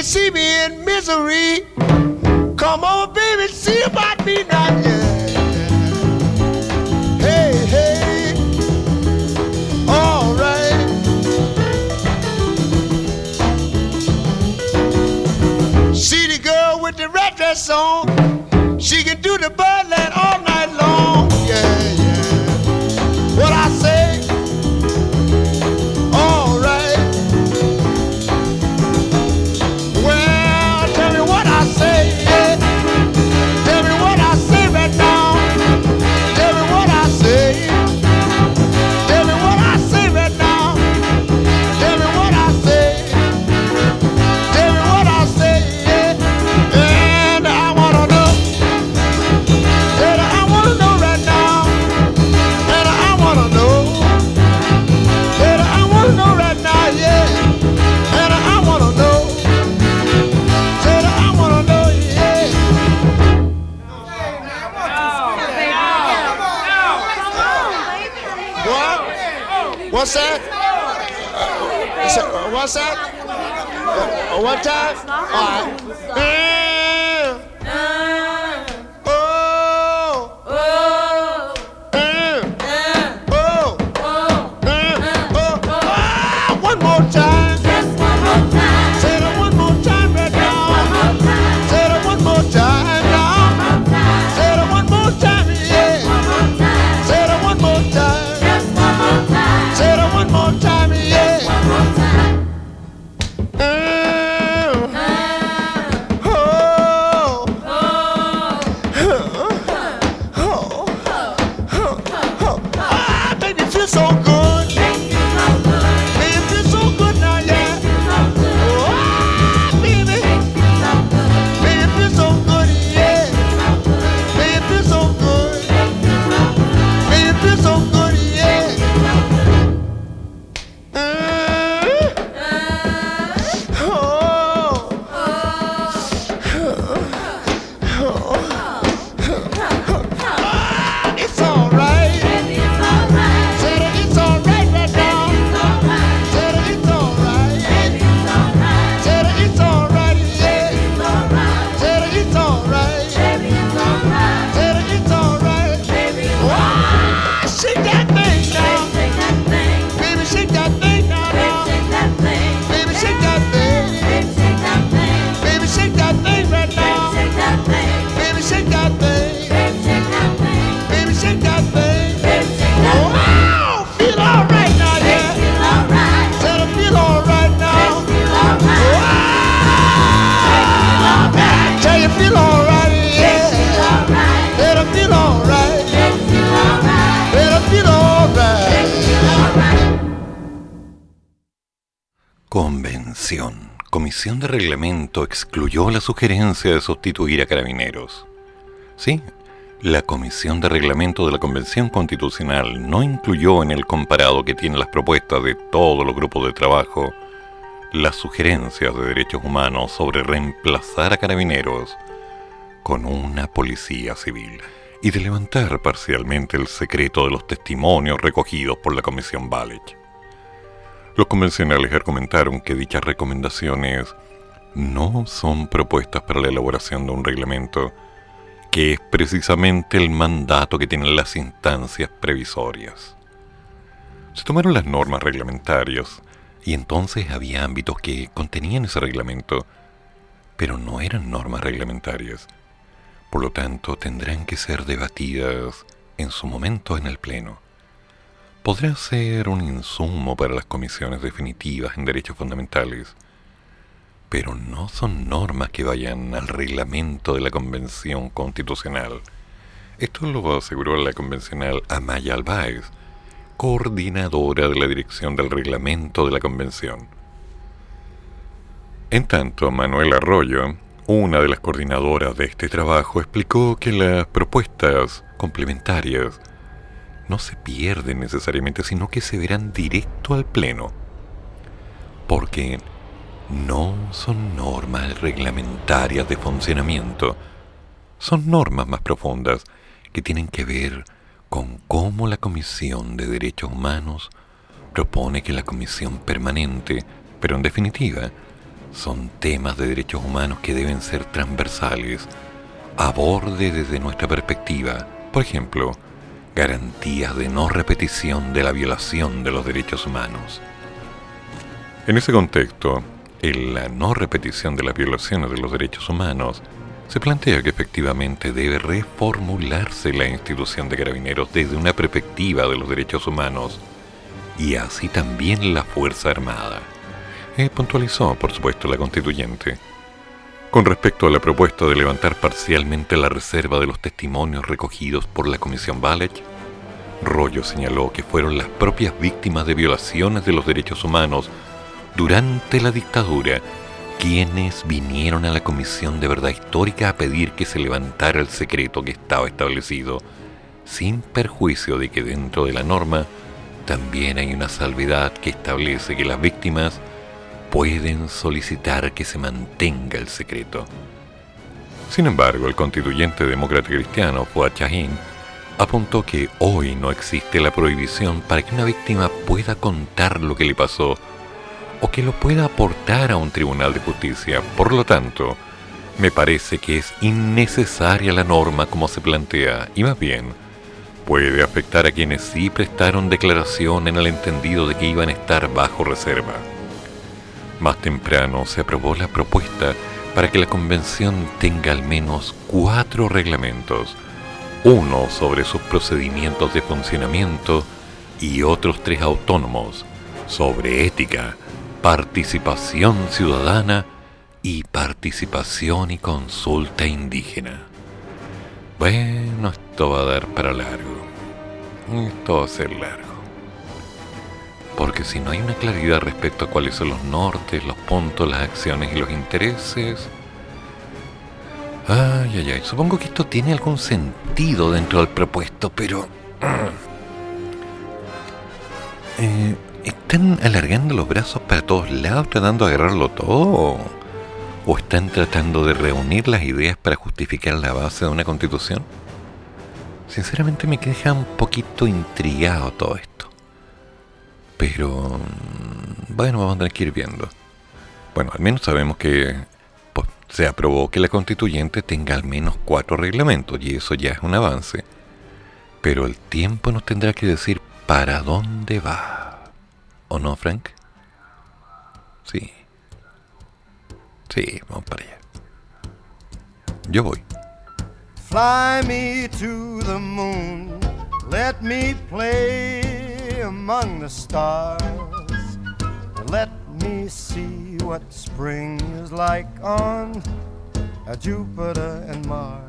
Speaker 2: See me in misery, come on, baby, see about me now, yeah. Hey, hey, all right. See the girl with the red dress on, she can do the birdland What's that? Uh, what's that? Uh, one time? All right.
Speaker 1: Sugerencia de sustituir a carabineros. Sí, la Comisión de Reglamento de la Convención Constitucional no incluyó en el comparado que tienen las propuestas de todos los grupos de trabajo las sugerencias de derechos humanos sobre reemplazar a carabineros con una policía civil y de levantar parcialmente el secreto de los testimonios recogidos por la Comisión Balech. Los convencionales argumentaron que dichas recomendaciones no son propuestas para la elaboración de un reglamento, que es precisamente el mandato que tienen las instancias previsorias. Se tomaron las normas reglamentarias y entonces había ámbitos que contenían ese reglamento, pero no eran normas reglamentarias. Por lo tanto, tendrán que ser debatidas en su momento en el Pleno podrá ser un insumo para las comisiones definitivas en derechos fundamentales, pero no son normas que vayan al reglamento de la Convención Constitucional. Esto lo aseguró la convencional Amaya Albaez, coordinadora de la dirección del reglamento de la Convención. En tanto, Manuel Arroyo, una de las coordinadoras de este trabajo, explicó que las propuestas complementarias no se pierden necesariamente, sino que se verán directo al Pleno. Porque no son normas reglamentarias de funcionamiento, son normas más profundas que tienen que ver con cómo la Comisión de Derechos Humanos propone que la Comisión Permanente, pero en definitiva, son temas de derechos humanos que deben ser transversales, aborde desde nuestra perspectiva, por ejemplo, garantías de no repetición de la violación de los derechos humanos. En ese contexto, en la no repetición de las violaciones de los derechos humanos, se plantea que efectivamente debe reformularse la institución de carabineros desde una perspectiva de los derechos humanos y así también la Fuerza Armada. Eh, puntualizó, por supuesto, la constituyente. Con respecto a la propuesta de levantar parcialmente la reserva de los testimonios recogidos por la Comisión Balech, Rollo señaló que fueron las propias víctimas de violaciones de los derechos humanos durante la dictadura quienes vinieron a la Comisión de Verdad Histórica a pedir que se levantara el secreto que estaba establecido, sin perjuicio de que dentro de la norma también hay una salvedad que establece que las víctimas pueden solicitar que se mantenga el secreto. Sin embargo, el constituyente demócrata cristiano Fuad Chahin apuntó que hoy no existe la prohibición para que una víctima pueda contar lo que le pasó o que lo pueda aportar a un tribunal de justicia. Por lo tanto, me parece que es innecesaria la norma como se plantea y más bien puede afectar a quienes sí prestaron declaración en el entendido de que iban a estar bajo reserva. Más temprano se aprobó la propuesta para que la convención tenga al menos cuatro reglamentos, uno sobre sus procedimientos de funcionamiento y otros tres autónomos sobre ética, participación ciudadana y participación y consulta indígena. Bueno, esto va a dar para largo. Esto va a ser largo. Porque si no hay una claridad respecto a cuáles son los nortes, los puntos, las acciones y los intereses... Ay, ay, ay. Supongo que esto tiene algún sentido dentro del propuesto, pero... Eh, ¿Están alargando los brazos para todos lados tratando de agarrarlo todo? ¿O están tratando de reunir las ideas para justificar la base de una constitución? Sinceramente me deja un poquito intrigado todo esto. Pero... Bueno, vamos a tener que ir viendo. Bueno, al menos sabemos que pues, se aprobó que la constituyente tenga al menos cuatro reglamentos y eso ya es un avance. Pero el tiempo nos tendrá que decir para dónde va. ¿O no, Frank? Sí. Sí, vamos para allá. Yo voy.
Speaker 4: Fly me to the moon, let me play among the stars, let me see what spring is like on Jupiter and Mars.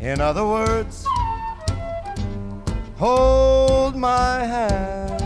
Speaker 4: In other words, hold my hand.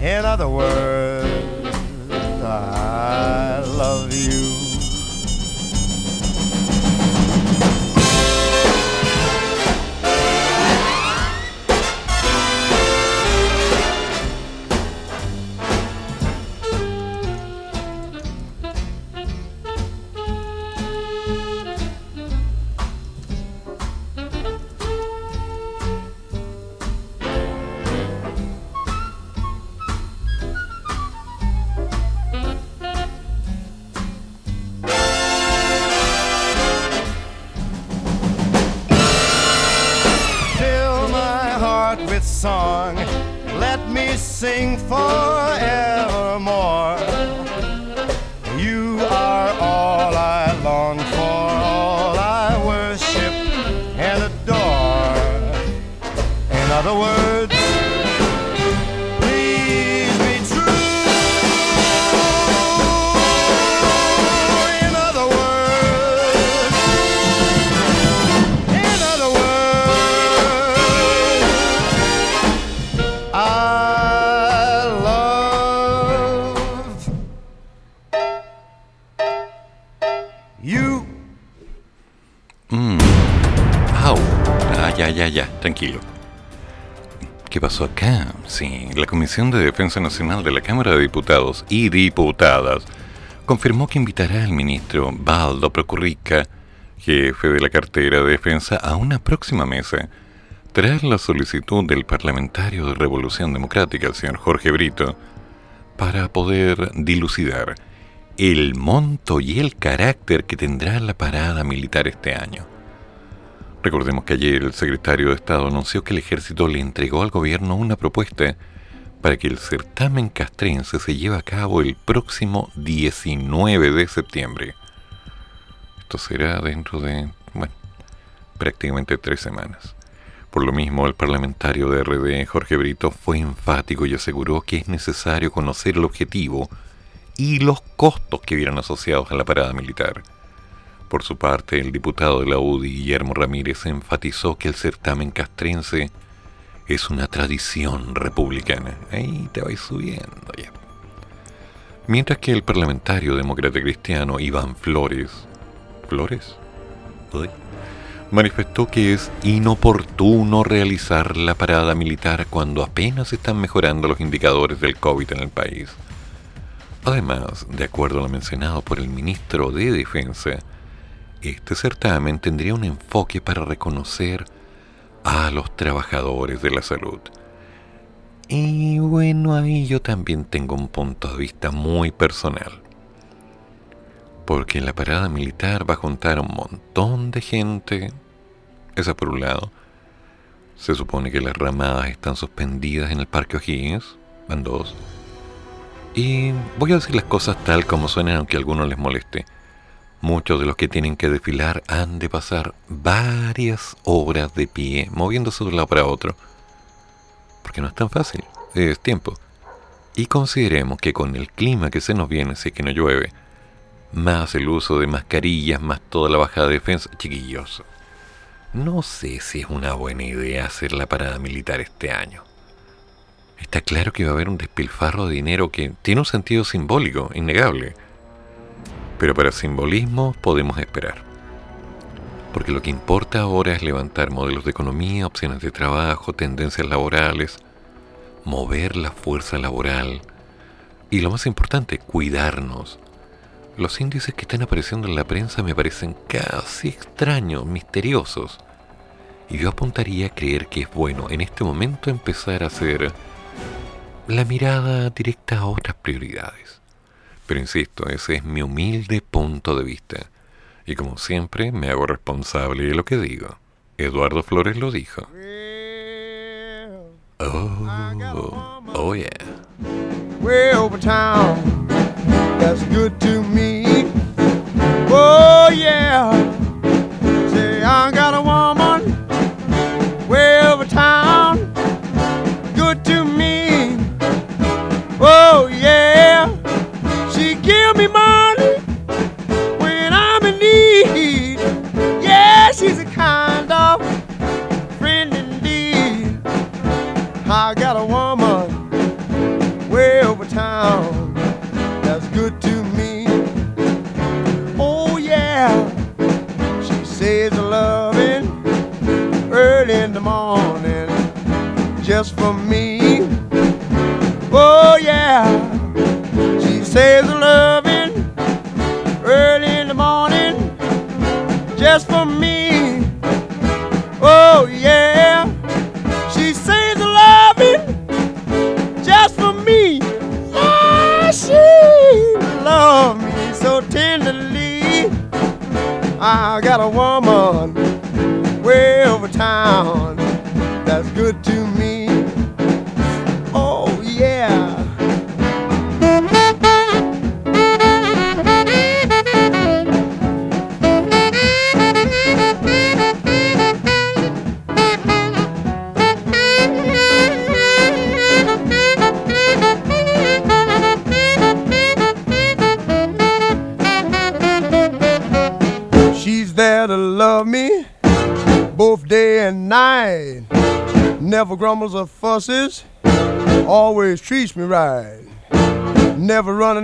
Speaker 4: In other words, I love
Speaker 1: Comisión de Defensa Nacional de la Cámara de Diputados y Diputadas confirmó que invitará al ministro Baldo Procurrica, jefe de la cartera de defensa, a una próxima mesa tras la solicitud del parlamentario de Revolución Democrática, el señor Jorge Brito, para poder dilucidar el monto y el carácter que tendrá la parada militar este año. Recordemos que ayer el secretario de Estado anunció que el ejército le entregó al gobierno una propuesta para que el certamen castrense se lleve a cabo el próximo 19 de septiembre. Esto será dentro de, prácticamente tres semanas. Por lo mismo, el parlamentario de RD, Jorge Brito, fue enfático y aseguró que es necesario conocer el objetivo y los costos que vieran asociados a la parada militar. Por su parte, el diputado de la UDI, Guillermo Ramírez, enfatizó que el certamen castrense es una tradición republicana. Ahí te vais subiendo ya. Mientras que el parlamentario demócrata cristiano Iván Flores, ¿Flores? Manifestó que es inoportuno realizar la parada militar cuando apenas están mejorando los indicadores del COVID en el país. Además, de acuerdo a lo mencionado por el ministro de Defensa, este certamen tendría un enfoque para reconocer a los trabajadores de la salud. Y bueno, ahí yo también tengo un punto de vista muy personal. Porque la parada militar va a juntar a un montón de gente. Esa por un lado. Se supone que las ramadas están suspendidas en el Parque O'Higgins. Van dos. Y voy a decir las cosas tal como suenan aunque a algunos les moleste. Muchos de los que tienen que desfilar han de pasar varias horas de pie, moviéndose de un lado para otro. Porque no es tan fácil, es tiempo. Y consideremos que con el clima que se nos viene, si que no llueve, más el uso de mascarillas, más toda la bajada de defensa, chiquillos. No sé si es una buena idea hacer la parada militar este año. Está claro que va a haber un despilfarro de dinero que tiene un sentido simbólico, innegable. Pero para simbolismo podemos esperar. Porque lo que importa ahora es levantar modelos de economía, opciones de trabajo, tendencias laborales, mover la fuerza laboral y lo más importante, cuidarnos. Los índices que están apareciendo en la prensa me parecen casi extraños, misteriosos. Y yo apuntaría a creer que es bueno en este momento empezar a hacer la mirada directa a otras prioridades. Pero insisto, ese es mi humilde punto de vista. Y como siempre, me hago responsable de lo que digo. Eduardo Flores lo dijo. Oh, oh yeah.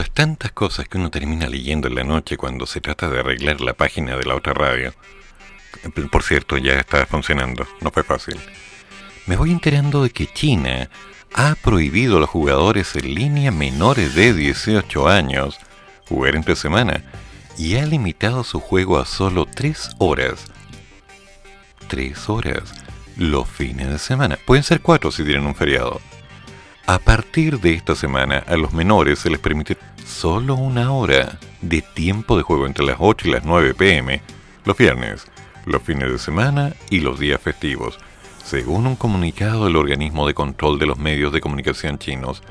Speaker 1: las tantas cosas que uno termina leyendo en la noche cuando se trata de arreglar la página de la otra radio, por cierto, ya está funcionando, no fue fácil, me voy enterando de que China ha prohibido a los jugadores en línea menores de 18 años jugar entre semana y ha limitado su juego a solo 3 horas. 3 horas los fines de semana. Pueden ser 4 si tienen un feriado. A partir de esta semana, a los menores se les permite solo una hora de tiempo de juego entre las 8 y las 9 pm los viernes, los fines de semana y los días festivos, según un comunicado del organismo de control de los medios de comunicación chinos,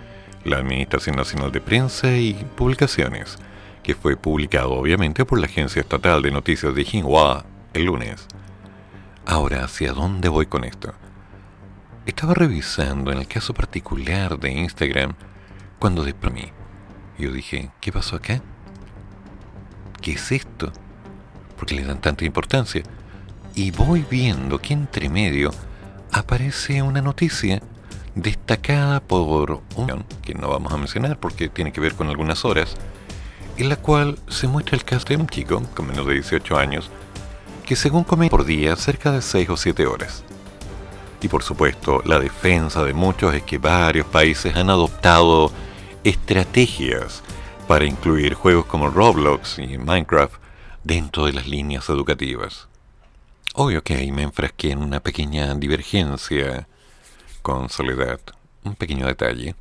Speaker 1: la Administración Nacional de Prensa y Publicaciones, que fue publicado obviamente por la agencia estatal de noticias de Xinhua el lunes. Ahora, ¿hacia dónde voy con esto? Estaba revisando en el caso particular de Instagram cuando de mí. Yo dije, ¿qué pasó acá? ¿Qué es esto? ¿Por qué le dan tanta importancia? Y voy viendo que entre medio aparece una noticia destacada por un que no vamos a mencionar porque tiene que ver con algunas horas, en la cual se muestra el caso de un chico con menos de 18 años que según come por día cerca de 6 o 7 horas. Y por supuesto, la defensa de muchos es que varios países han adoptado estrategias para incluir juegos como Roblox y Minecraft dentro de las líneas educativas. Obvio que ahí me enfrasqué en una pequeña divergencia con Soledad, un pequeño detalle,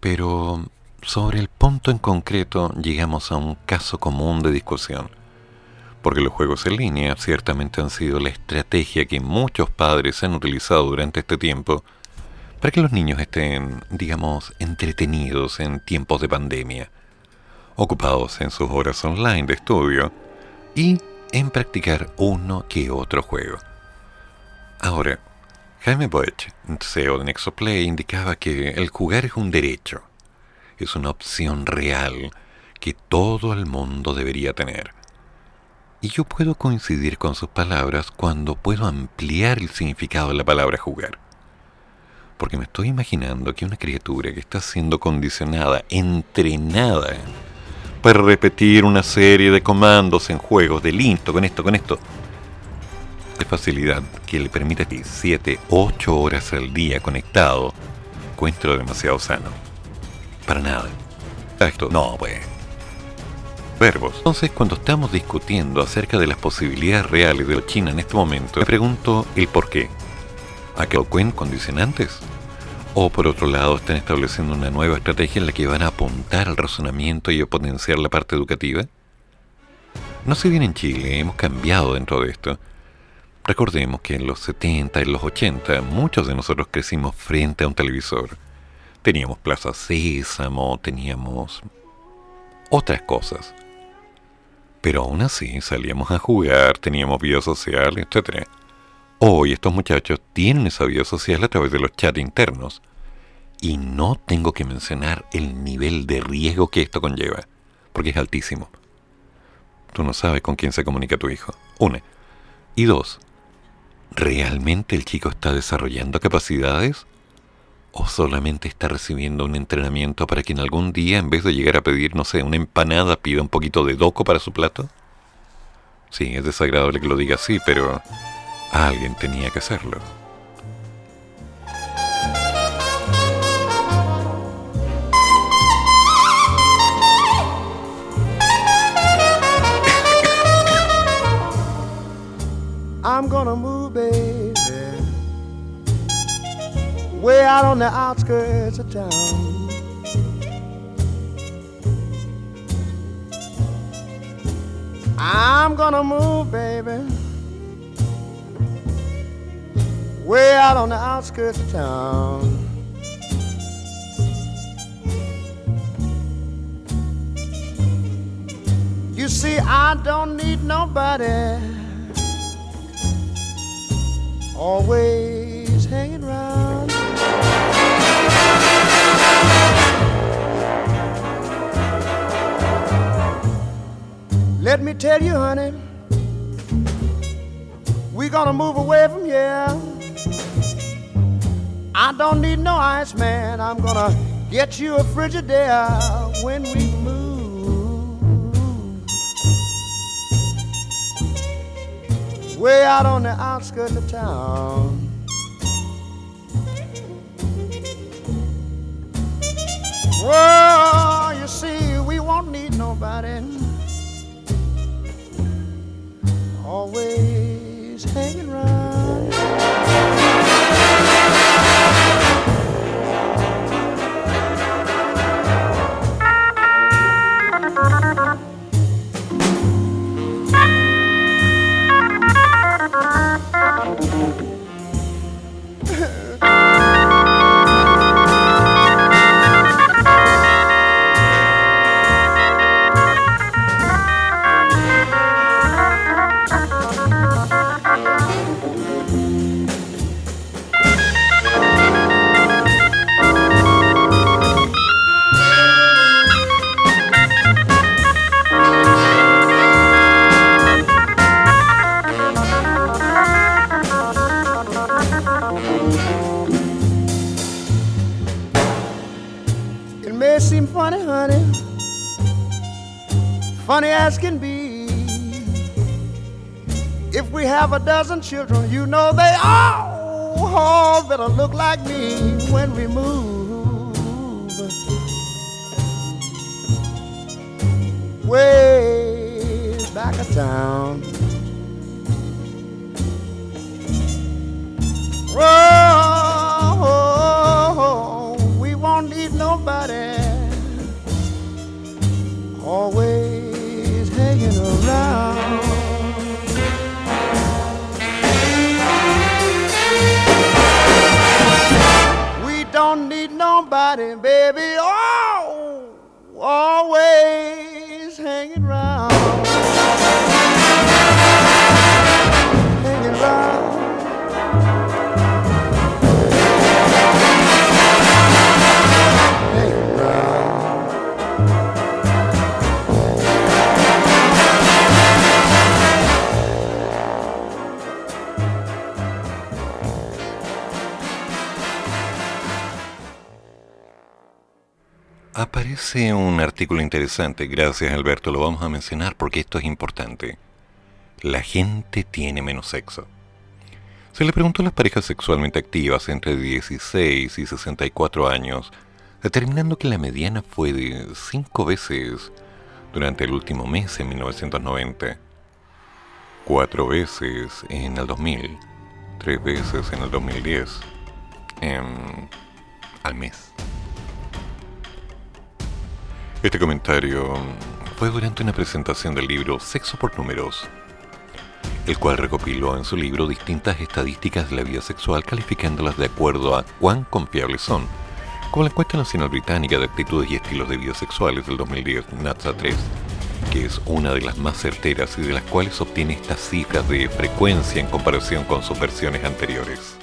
Speaker 1: pero sobre el punto en concreto llegamos a un caso común de discusión porque los juegos en línea ciertamente han sido la estrategia que muchos padres han utilizado durante este tiempo para que los niños estén, digamos, entretenidos en tiempos de pandemia, ocupados en sus horas online de estudio y en practicar uno que otro juego. Ahora, Jaime Boech, CEO de Nexoplay, indicaba que el jugar es un derecho, es una opción real que todo el mundo debería tener y yo puedo coincidir con sus palabras cuando puedo ampliar el significado de la palabra jugar. Porque me estoy imaginando que una criatura que está siendo condicionada, entrenada, para repetir una serie de comandos en juegos de listo, con esto, con esto, de facilidad que le permite a ti 7, 8 horas al día conectado, encuentro demasiado sano. Para nada. Esto, no, pues verbos. Entonces, cuando estamos discutiendo acerca de las posibilidades reales de China en este momento, me pregunto el por qué. ¿A qué ocurren condicionantes? ¿O por otro lado están estableciendo una nueva estrategia en la que van a apuntar al razonamiento y a potenciar la parte educativa? No sé bien en Chile, hemos cambiado dentro de esto. Recordemos que en los 70 y los 80 muchos de nosotros crecimos frente a un televisor. Teníamos Plaza Sésamo, teníamos otras cosas. Pero aún así salíamos a jugar, teníamos vida social, etc. Hoy estos muchachos tienen esa vida social a través de los chats internos. Y no tengo que mencionar el nivel de riesgo que esto conlleva, porque es altísimo. Tú no sabes con quién se comunica tu hijo. Una. Y dos, ¿realmente el chico está desarrollando capacidades? o solamente está recibiendo un entrenamiento para que en algún día, en vez de llegar a pedir, no sé, una empanada, pida un poquito de doco para su plato? Sí, es desagradable que lo diga así, pero alguien tenía que hacerlo.
Speaker 2: Out on the outskirts of town. I'm gonna move, baby, way out on the outskirts of town. You see, I don't need nobody always hanging around. Let me tell you, honey, we gonna move away from here. I don't need no ice man. I'm gonna get you a Frigidaire when we move. Way out on the outskirts of town. Well, you see, we won't need nobody always hanging around. Children, you know they all, better look like me when we move. Way back of town.
Speaker 1: Artículo interesante, gracias Alberto, lo vamos a mencionar porque esto es importante. La gente tiene menos sexo. Se le preguntó a las parejas sexualmente activas entre 16 y 64 años, determinando que la mediana fue de 5 veces durante el último mes en 1990, 4 veces en el 2000, 3 veces en el 2010, em, al mes. Este comentario fue durante una presentación del libro Sexo por Números, el cual recopiló en su libro distintas estadísticas de la vida sexual calificándolas de acuerdo a cuán confiables son, como la encuesta nacional británica de actitudes y estilos de vida sexuales del 2010 NATSA 3, que es una de las más certeras y de las cuales obtiene estas cifras de frecuencia en comparación con sus versiones anteriores.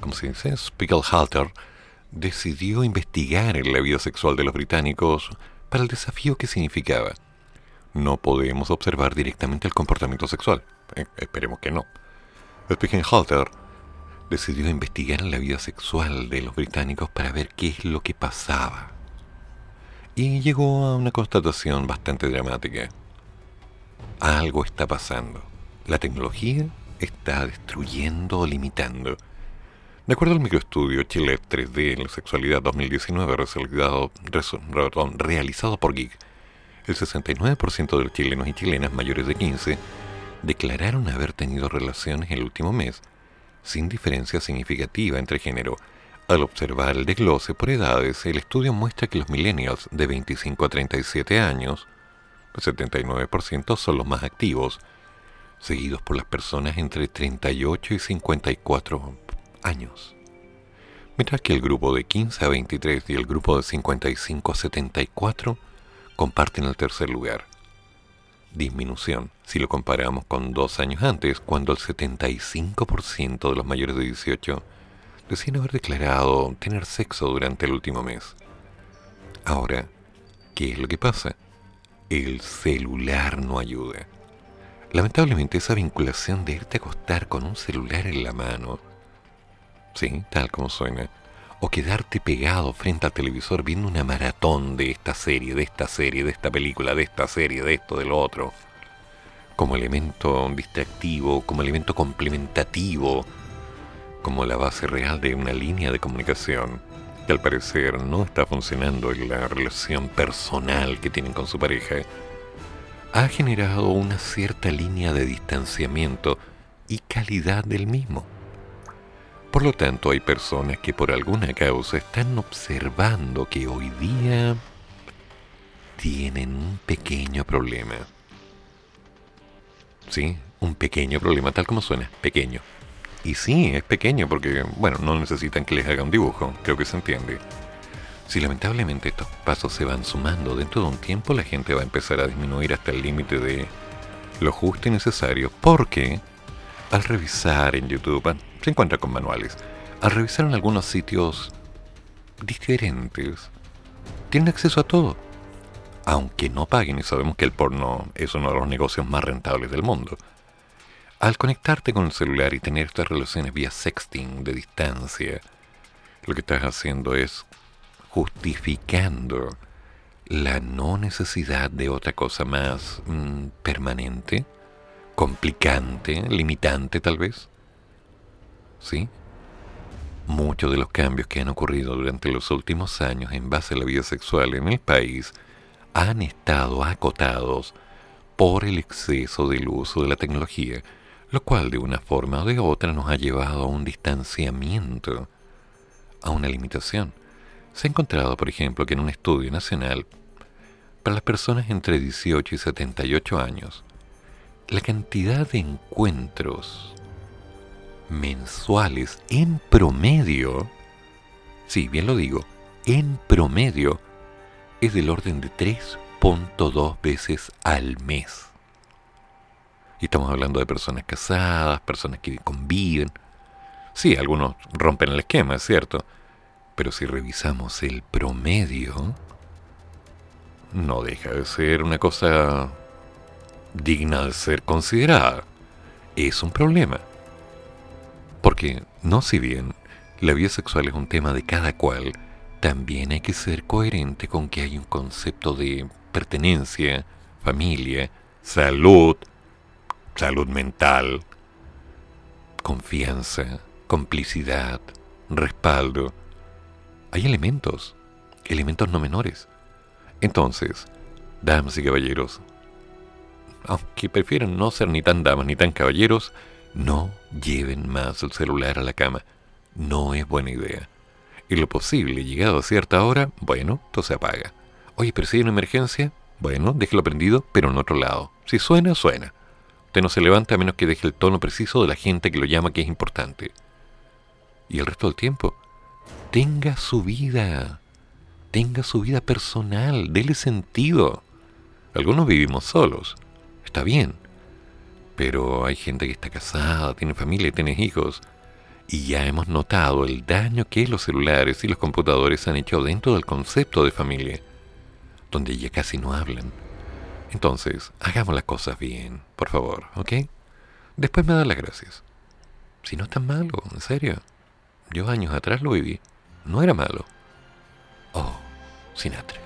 Speaker 1: Como se dice, Spiegelhalter decidió investigar la vida sexual de los británicos para el desafío que significaba. No podemos observar directamente el comportamiento sexual. Eh, esperemos que no. Spiegelhalter decidió investigar la vida sexual de los británicos para ver qué es lo que pasaba. Y llegó a una constatación bastante dramática. Algo está pasando. La tecnología está destruyendo o limitando. De acuerdo al microestudio Chile 3D en la sexualidad 2019 realizado, realizado por Geek, el 69% de los chilenos y chilenas mayores de 15 declararon haber tenido relaciones el último mes, sin diferencia significativa entre género. Al observar el desglose por edades, el estudio muestra que los millennials de 25 a 37 años, el 79% son los más activos, seguidos por las personas entre 38 y 54 años. Mientras que el grupo de 15 a 23 y el grupo de 55 a 74 comparten el tercer lugar. Disminución si lo comparamos con dos años antes, cuando el 75% de los mayores de 18 decían haber declarado tener sexo durante el último mes. Ahora, ¿qué es lo que pasa? El celular no ayuda. Lamentablemente esa vinculación de irte a acostar con un celular en la mano, sí, tal como suena, o quedarte pegado frente al televisor viendo una maratón de esta serie, de esta serie, de esta película, de esta serie, de esto, de lo otro, como elemento distractivo, como elemento complementativo, como la base real de una línea de comunicación que al parecer no está funcionando en la relación personal que tienen con su pareja, ha generado una cierta línea de distanciamiento y calidad del mismo. Por lo tanto, hay personas que por alguna causa están observando que hoy día tienen un pequeño problema. Sí, un pequeño problema, tal como suena, pequeño. Y sí, es pequeño porque, bueno, no necesitan que les haga un dibujo, creo que se entiende. Si lamentablemente estos pasos se van sumando dentro de un tiempo, la gente va a empezar a disminuir hasta el límite de lo justo y necesario, porque al revisar en YouTube, se encuentra con manuales, al revisar en algunos sitios diferentes, tienen acceso a todo aunque no paguen, y sabemos que el porno es uno de los negocios más rentables del mundo. Al conectarte con el celular y tener estas relaciones vía sexting de distancia, lo que estás haciendo es justificando la no necesidad de otra cosa más mm, permanente, complicante, limitante tal vez. ¿Sí? Muchos de los cambios que han ocurrido durante los últimos años en base a la vida sexual en el país han estado acotados por el exceso del uso de la tecnología, lo cual de una forma o de otra nos ha llevado a un distanciamiento, a una limitación. Se ha encontrado, por ejemplo, que en un estudio nacional, para las personas entre 18 y 78 años, la cantidad de encuentros mensuales en promedio, sí, bien lo digo, en promedio, es del orden de 3.2 veces al mes. Y estamos hablando de personas casadas, personas que conviven. Sí, algunos rompen el esquema, es cierto. Pero si revisamos el promedio, no deja de ser una cosa digna de ser considerada. Es un problema. Porque, no si bien la vida sexual es un tema de cada cual, también hay que ser coherente con que hay un concepto de pertenencia, familia, salud, salud mental, confianza, complicidad, respaldo. Hay elementos, elementos no menores. Entonces, damas y caballeros, aunque prefieran no ser ni tan damas ni tan caballeros, no lleven más el celular a la cama. No es buena idea y lo posible, llegado a cierta hora, bueno, todo se apaga. Oye, pero si hay una emergencia, bueno, déjelo prendido, pero en otro lado. Si suena, suena. Usted no se levanta a menos que deje el tono preciso de la gente que lo llama que es importante. Y el resto del tiempo, tenga su vida. Tenga su vida personal, dele sentido. Algunos vivimos solos, está bien. Pero hay gente que está casada, tiene familia, tiene hijos y ya hemos notado el daño que los celulares y los computadores han hecho dentro del concepto de familia, donde ya casi no hablan. Entonces, hagamos las cosas bien, por favor, ¿ok? Después me da las gracias. Si no es tan malo, en serio. Yo años atrás lo viví. No era malo. Oh, Sinatra.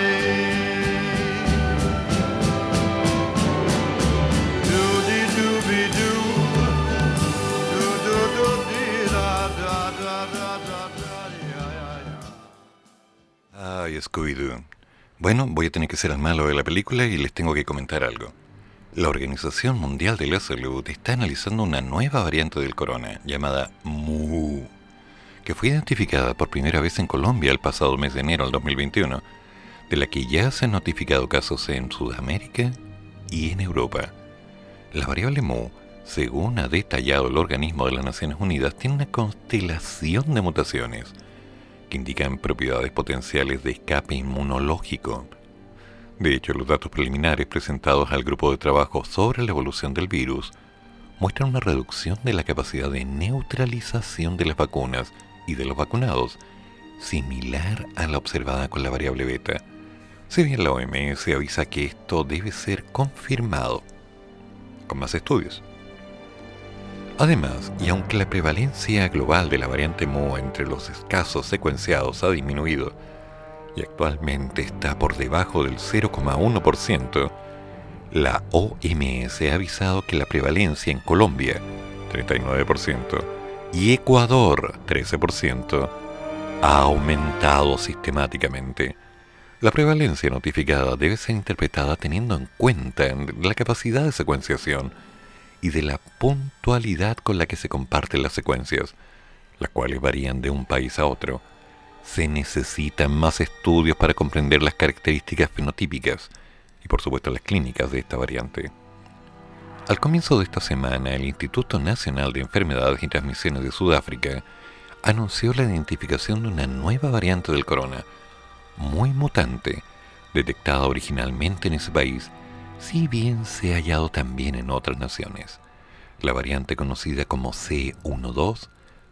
Speaker 1: Ay, Scooby-Doo. Bueno, voy a tener que ser el malo de la película y les tengo que comentar algo. La Organización Mundial de la Salud está analizando una nueva variante del corona, llamada Mu, que fue identificada por primera vez en Colombia el pasado mes de enero del 2021, de la que ya se han notificado casos en Sudamérica y en Europa. La variable Mu, según ha detallado el organismo de las Naciones Unidas, tiene una constelación de mutaciones que indican propiedades potenciales de escape inmunológico. De hecho, los datos preliminares presentados al grupo de trabajo sobre la evolución del virus muestran una reducción de la capacidad de neutralización de las vacunas y de los vacunados, similar a la observada con la variable beta. Si bien la OMS avisa que esto debe ser confirmado con más estudios. Además, y aunque la prevalencia global de la variante Mu entre los escasos secuenciados ha disminuido y actualmente está por debajo del 0,1%, la OMS ha avisado que la prevalencia en Colombia, 39%, y Ecuador, 13%, ha aumentado sistemáticamente. La prevalencia notificada debe ser interpretada teniendo en cuenta la capacidad de secuenciación y de la puntualidad con la que se comparten las secuencias, las cuales varían de un país a otro. Se necesitan más estudios para comprender las características fenotípicas y por supuesto las clínicas de esta variante. Al comienzo de esta semana, el Instituto Nacional de Enfermedades y Transmisiones de Sudáfrica anunció la identificación de una nueva variante del corona, muy mutante, detectada originalmente en ese país, si bien se ha hallado también en otras naciones. La variante conocida como C12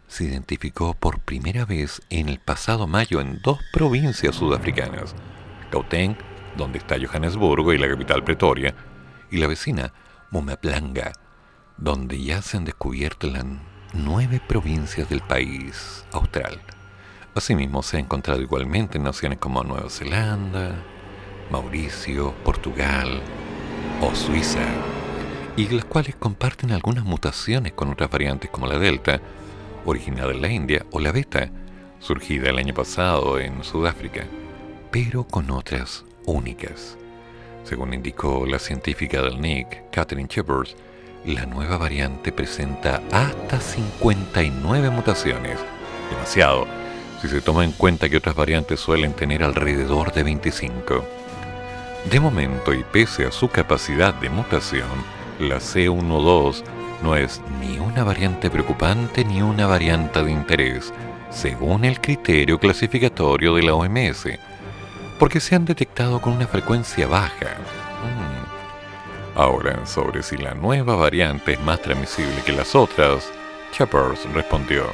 Speaker 1: se identificó por primera vez en el pasado mayo en dos provincias sudafricanas, Gauteng, donde está Johannesburgo y la capital Pretoria, y la vecina Mpumalanga, donde ya se han descubierto las nueve provincias del país austral. Asimismo, se ha encontrado igualmente en naciones como Nueva Zelanda, Mauricio, Portugal o Suiza, y las cuales comparten algunas mutaciones con otras variantes como la Delta, originada en la India, o la Beta, surgida el año pasado en Sudáfrica, pero con otras únicas. Según indicó la científica del NIC, Catherine Shepard, la nueva variante presenta hasta 59 mutaciones. Demasiado, si se toma en cuenta que otras variantes suelen tener alrededor de 25. De momento, y pese a su capacidad de mutación, la C12 no es ni una variante preocupante ni una variante de interés, según el criterio clasificatorio de la OMS, porque se han detectado con una frecuencia baja. Mm. Ahora, sobre si la nueva variante es más transmisible que las otras, Chappers respondió,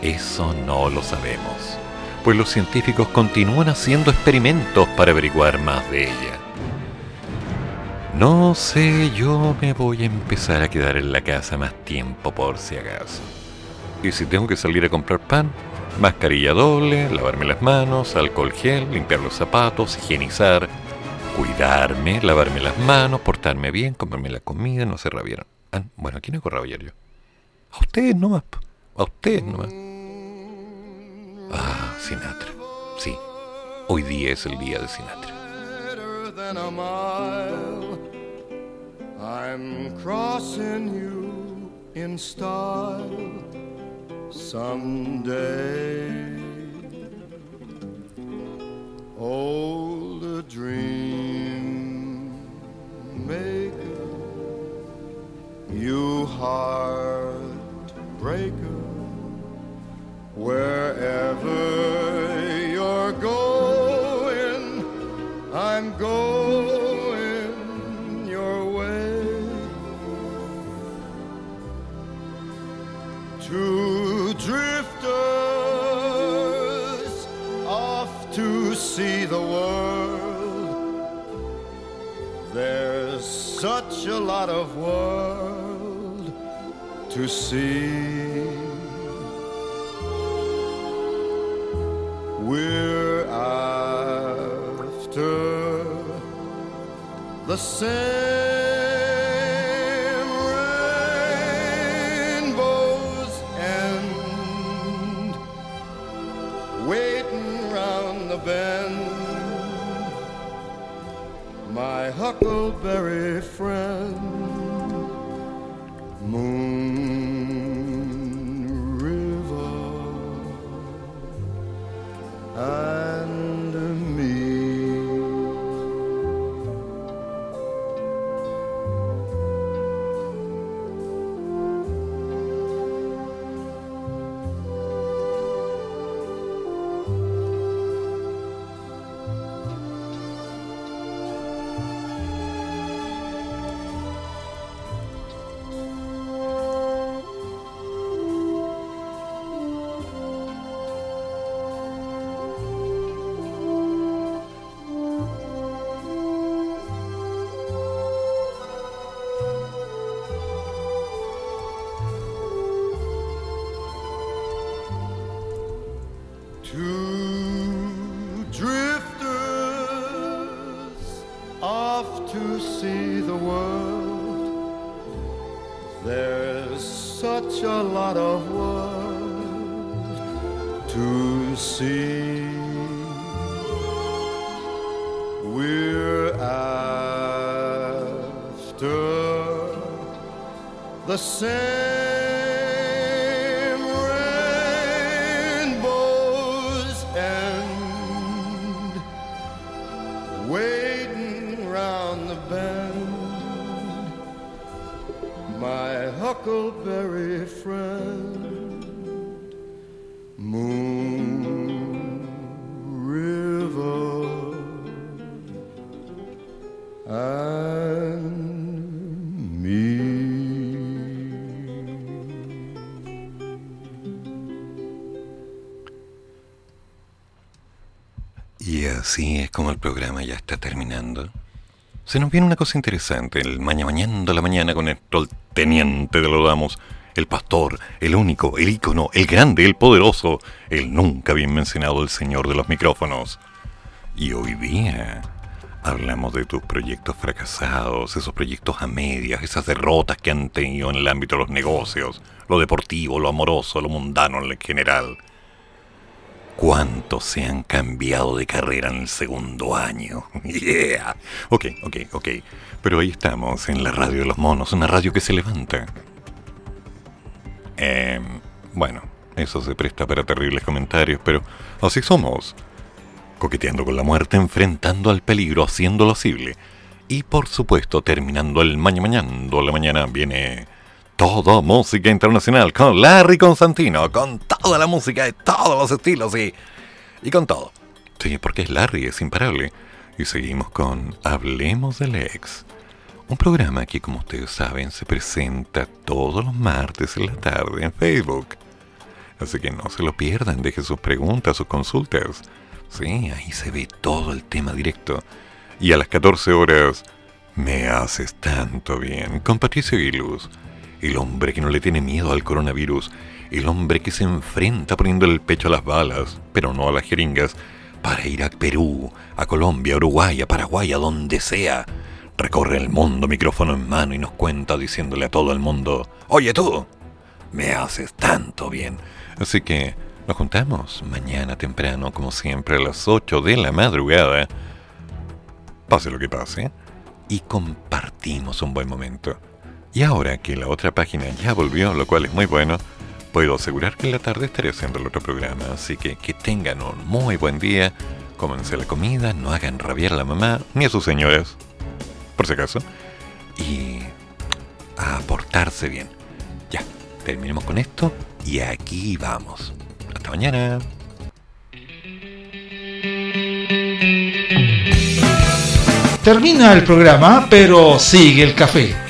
Speaker 1: eso no lo sabemos, pues los científicos continúan haciendo experimentos para averiguar más de ella. No sé, yo me voy a empezar a quedar en la casa más tiempo por si acaso. Y si tengo que salir a comprar pan, mascarilla doble, lavarme las manos, alcohol gel, limpiar los zapatos, higienizar, cuidarme, lavarme las manos, portarme bien, comerme la comida, no se rabieron. Ah, bueno, ¿a quién he corrido ayer yo? A ustedes nomás, a ustedes nomás. Ah, Sinatra. Sí, hoy día es el día de Sinatra.
Speaker 4: I'm crossing you in style someday. Old a dream maker, you heartbreaker, wherever you're going. I'm going your way Two drifters off to see the world. There's such a lot of world to see. The same rainbow's end, waiting round the bend. My huckleberry friend,
Speaker 1: así es como el programa ya está terminando. Se nos viene una cosa interesante, el mañana mañana la mañana con esto, el teniente de los damos, el pastor, el único, el ícono, el grande, el poderoso, el nunca bien mencionado, el señor de los micrófonos. Y hoy día hablamos de tus proyectos fracasados, esos proyectos a medias, esas derrotas que han tenido en el ámbito de los negocios, lo deportivo, lo amoroso, lo mundano en general. ¿Cuántos se han cambiado de carrera en el segundo año? Yeah. Ok, ok, ok. Pero ahí estamos, en la radio de los monos, una radio que se levanta. Eh, bueno, eso se presta para terribles comentarios, pero así somos. Coqueteando con la muerte, enfrentando al peligro, haciendo lo posible. Y por supuesto, terminando el mañana mañana, la mañana viene todo música internacional con Larry Constantino, con toda la música de todos los estilos y, y con todo. Sí, porque es Larry, es imparable. Y seguimos con Hablemos del Ex. Un programa que, como ustedes saben, se presenta todos los martes en la tarde en Facebook. Así que no se lo pierdan, dejen sus preguntas, sus consultas. Sí, ahí se ve todo el tema directo. Y a las 14 horas, me haces tanto bien con Patricio Guiluz, el hombre que no le tiene miedo al coronavirus, el hombre que se enfrenta poniendo el pecho a las balas, pero no a las jeringas, para ir a Perú, a Colombia, a Uruguay, a Paraguay, a donde sea. Recorre el mundo micrófono en mano y nos cuenta diciéndole a todo el mundo, oye tú, me haces tanto bien. Así que nos juntamos mañana temprano, como siempre, a las 8 de la madrugada. Pase lo que pase. Y compartimos un buen momento. Y ahora que la otra página ya volvió, lo cual es muy bueno, puedo asegurar que en la tarde estaré haciendo el otro programa. Así que que tengan un muy buen día. Cómense la comida, no hagan rabiar a la mamá ni a sus señoras, por si acaso. Y a bien. Ya, terminemos con esto y aquí vamos. Hasta mañana.
Speaker 5: Termina el programa, pero sigue el café.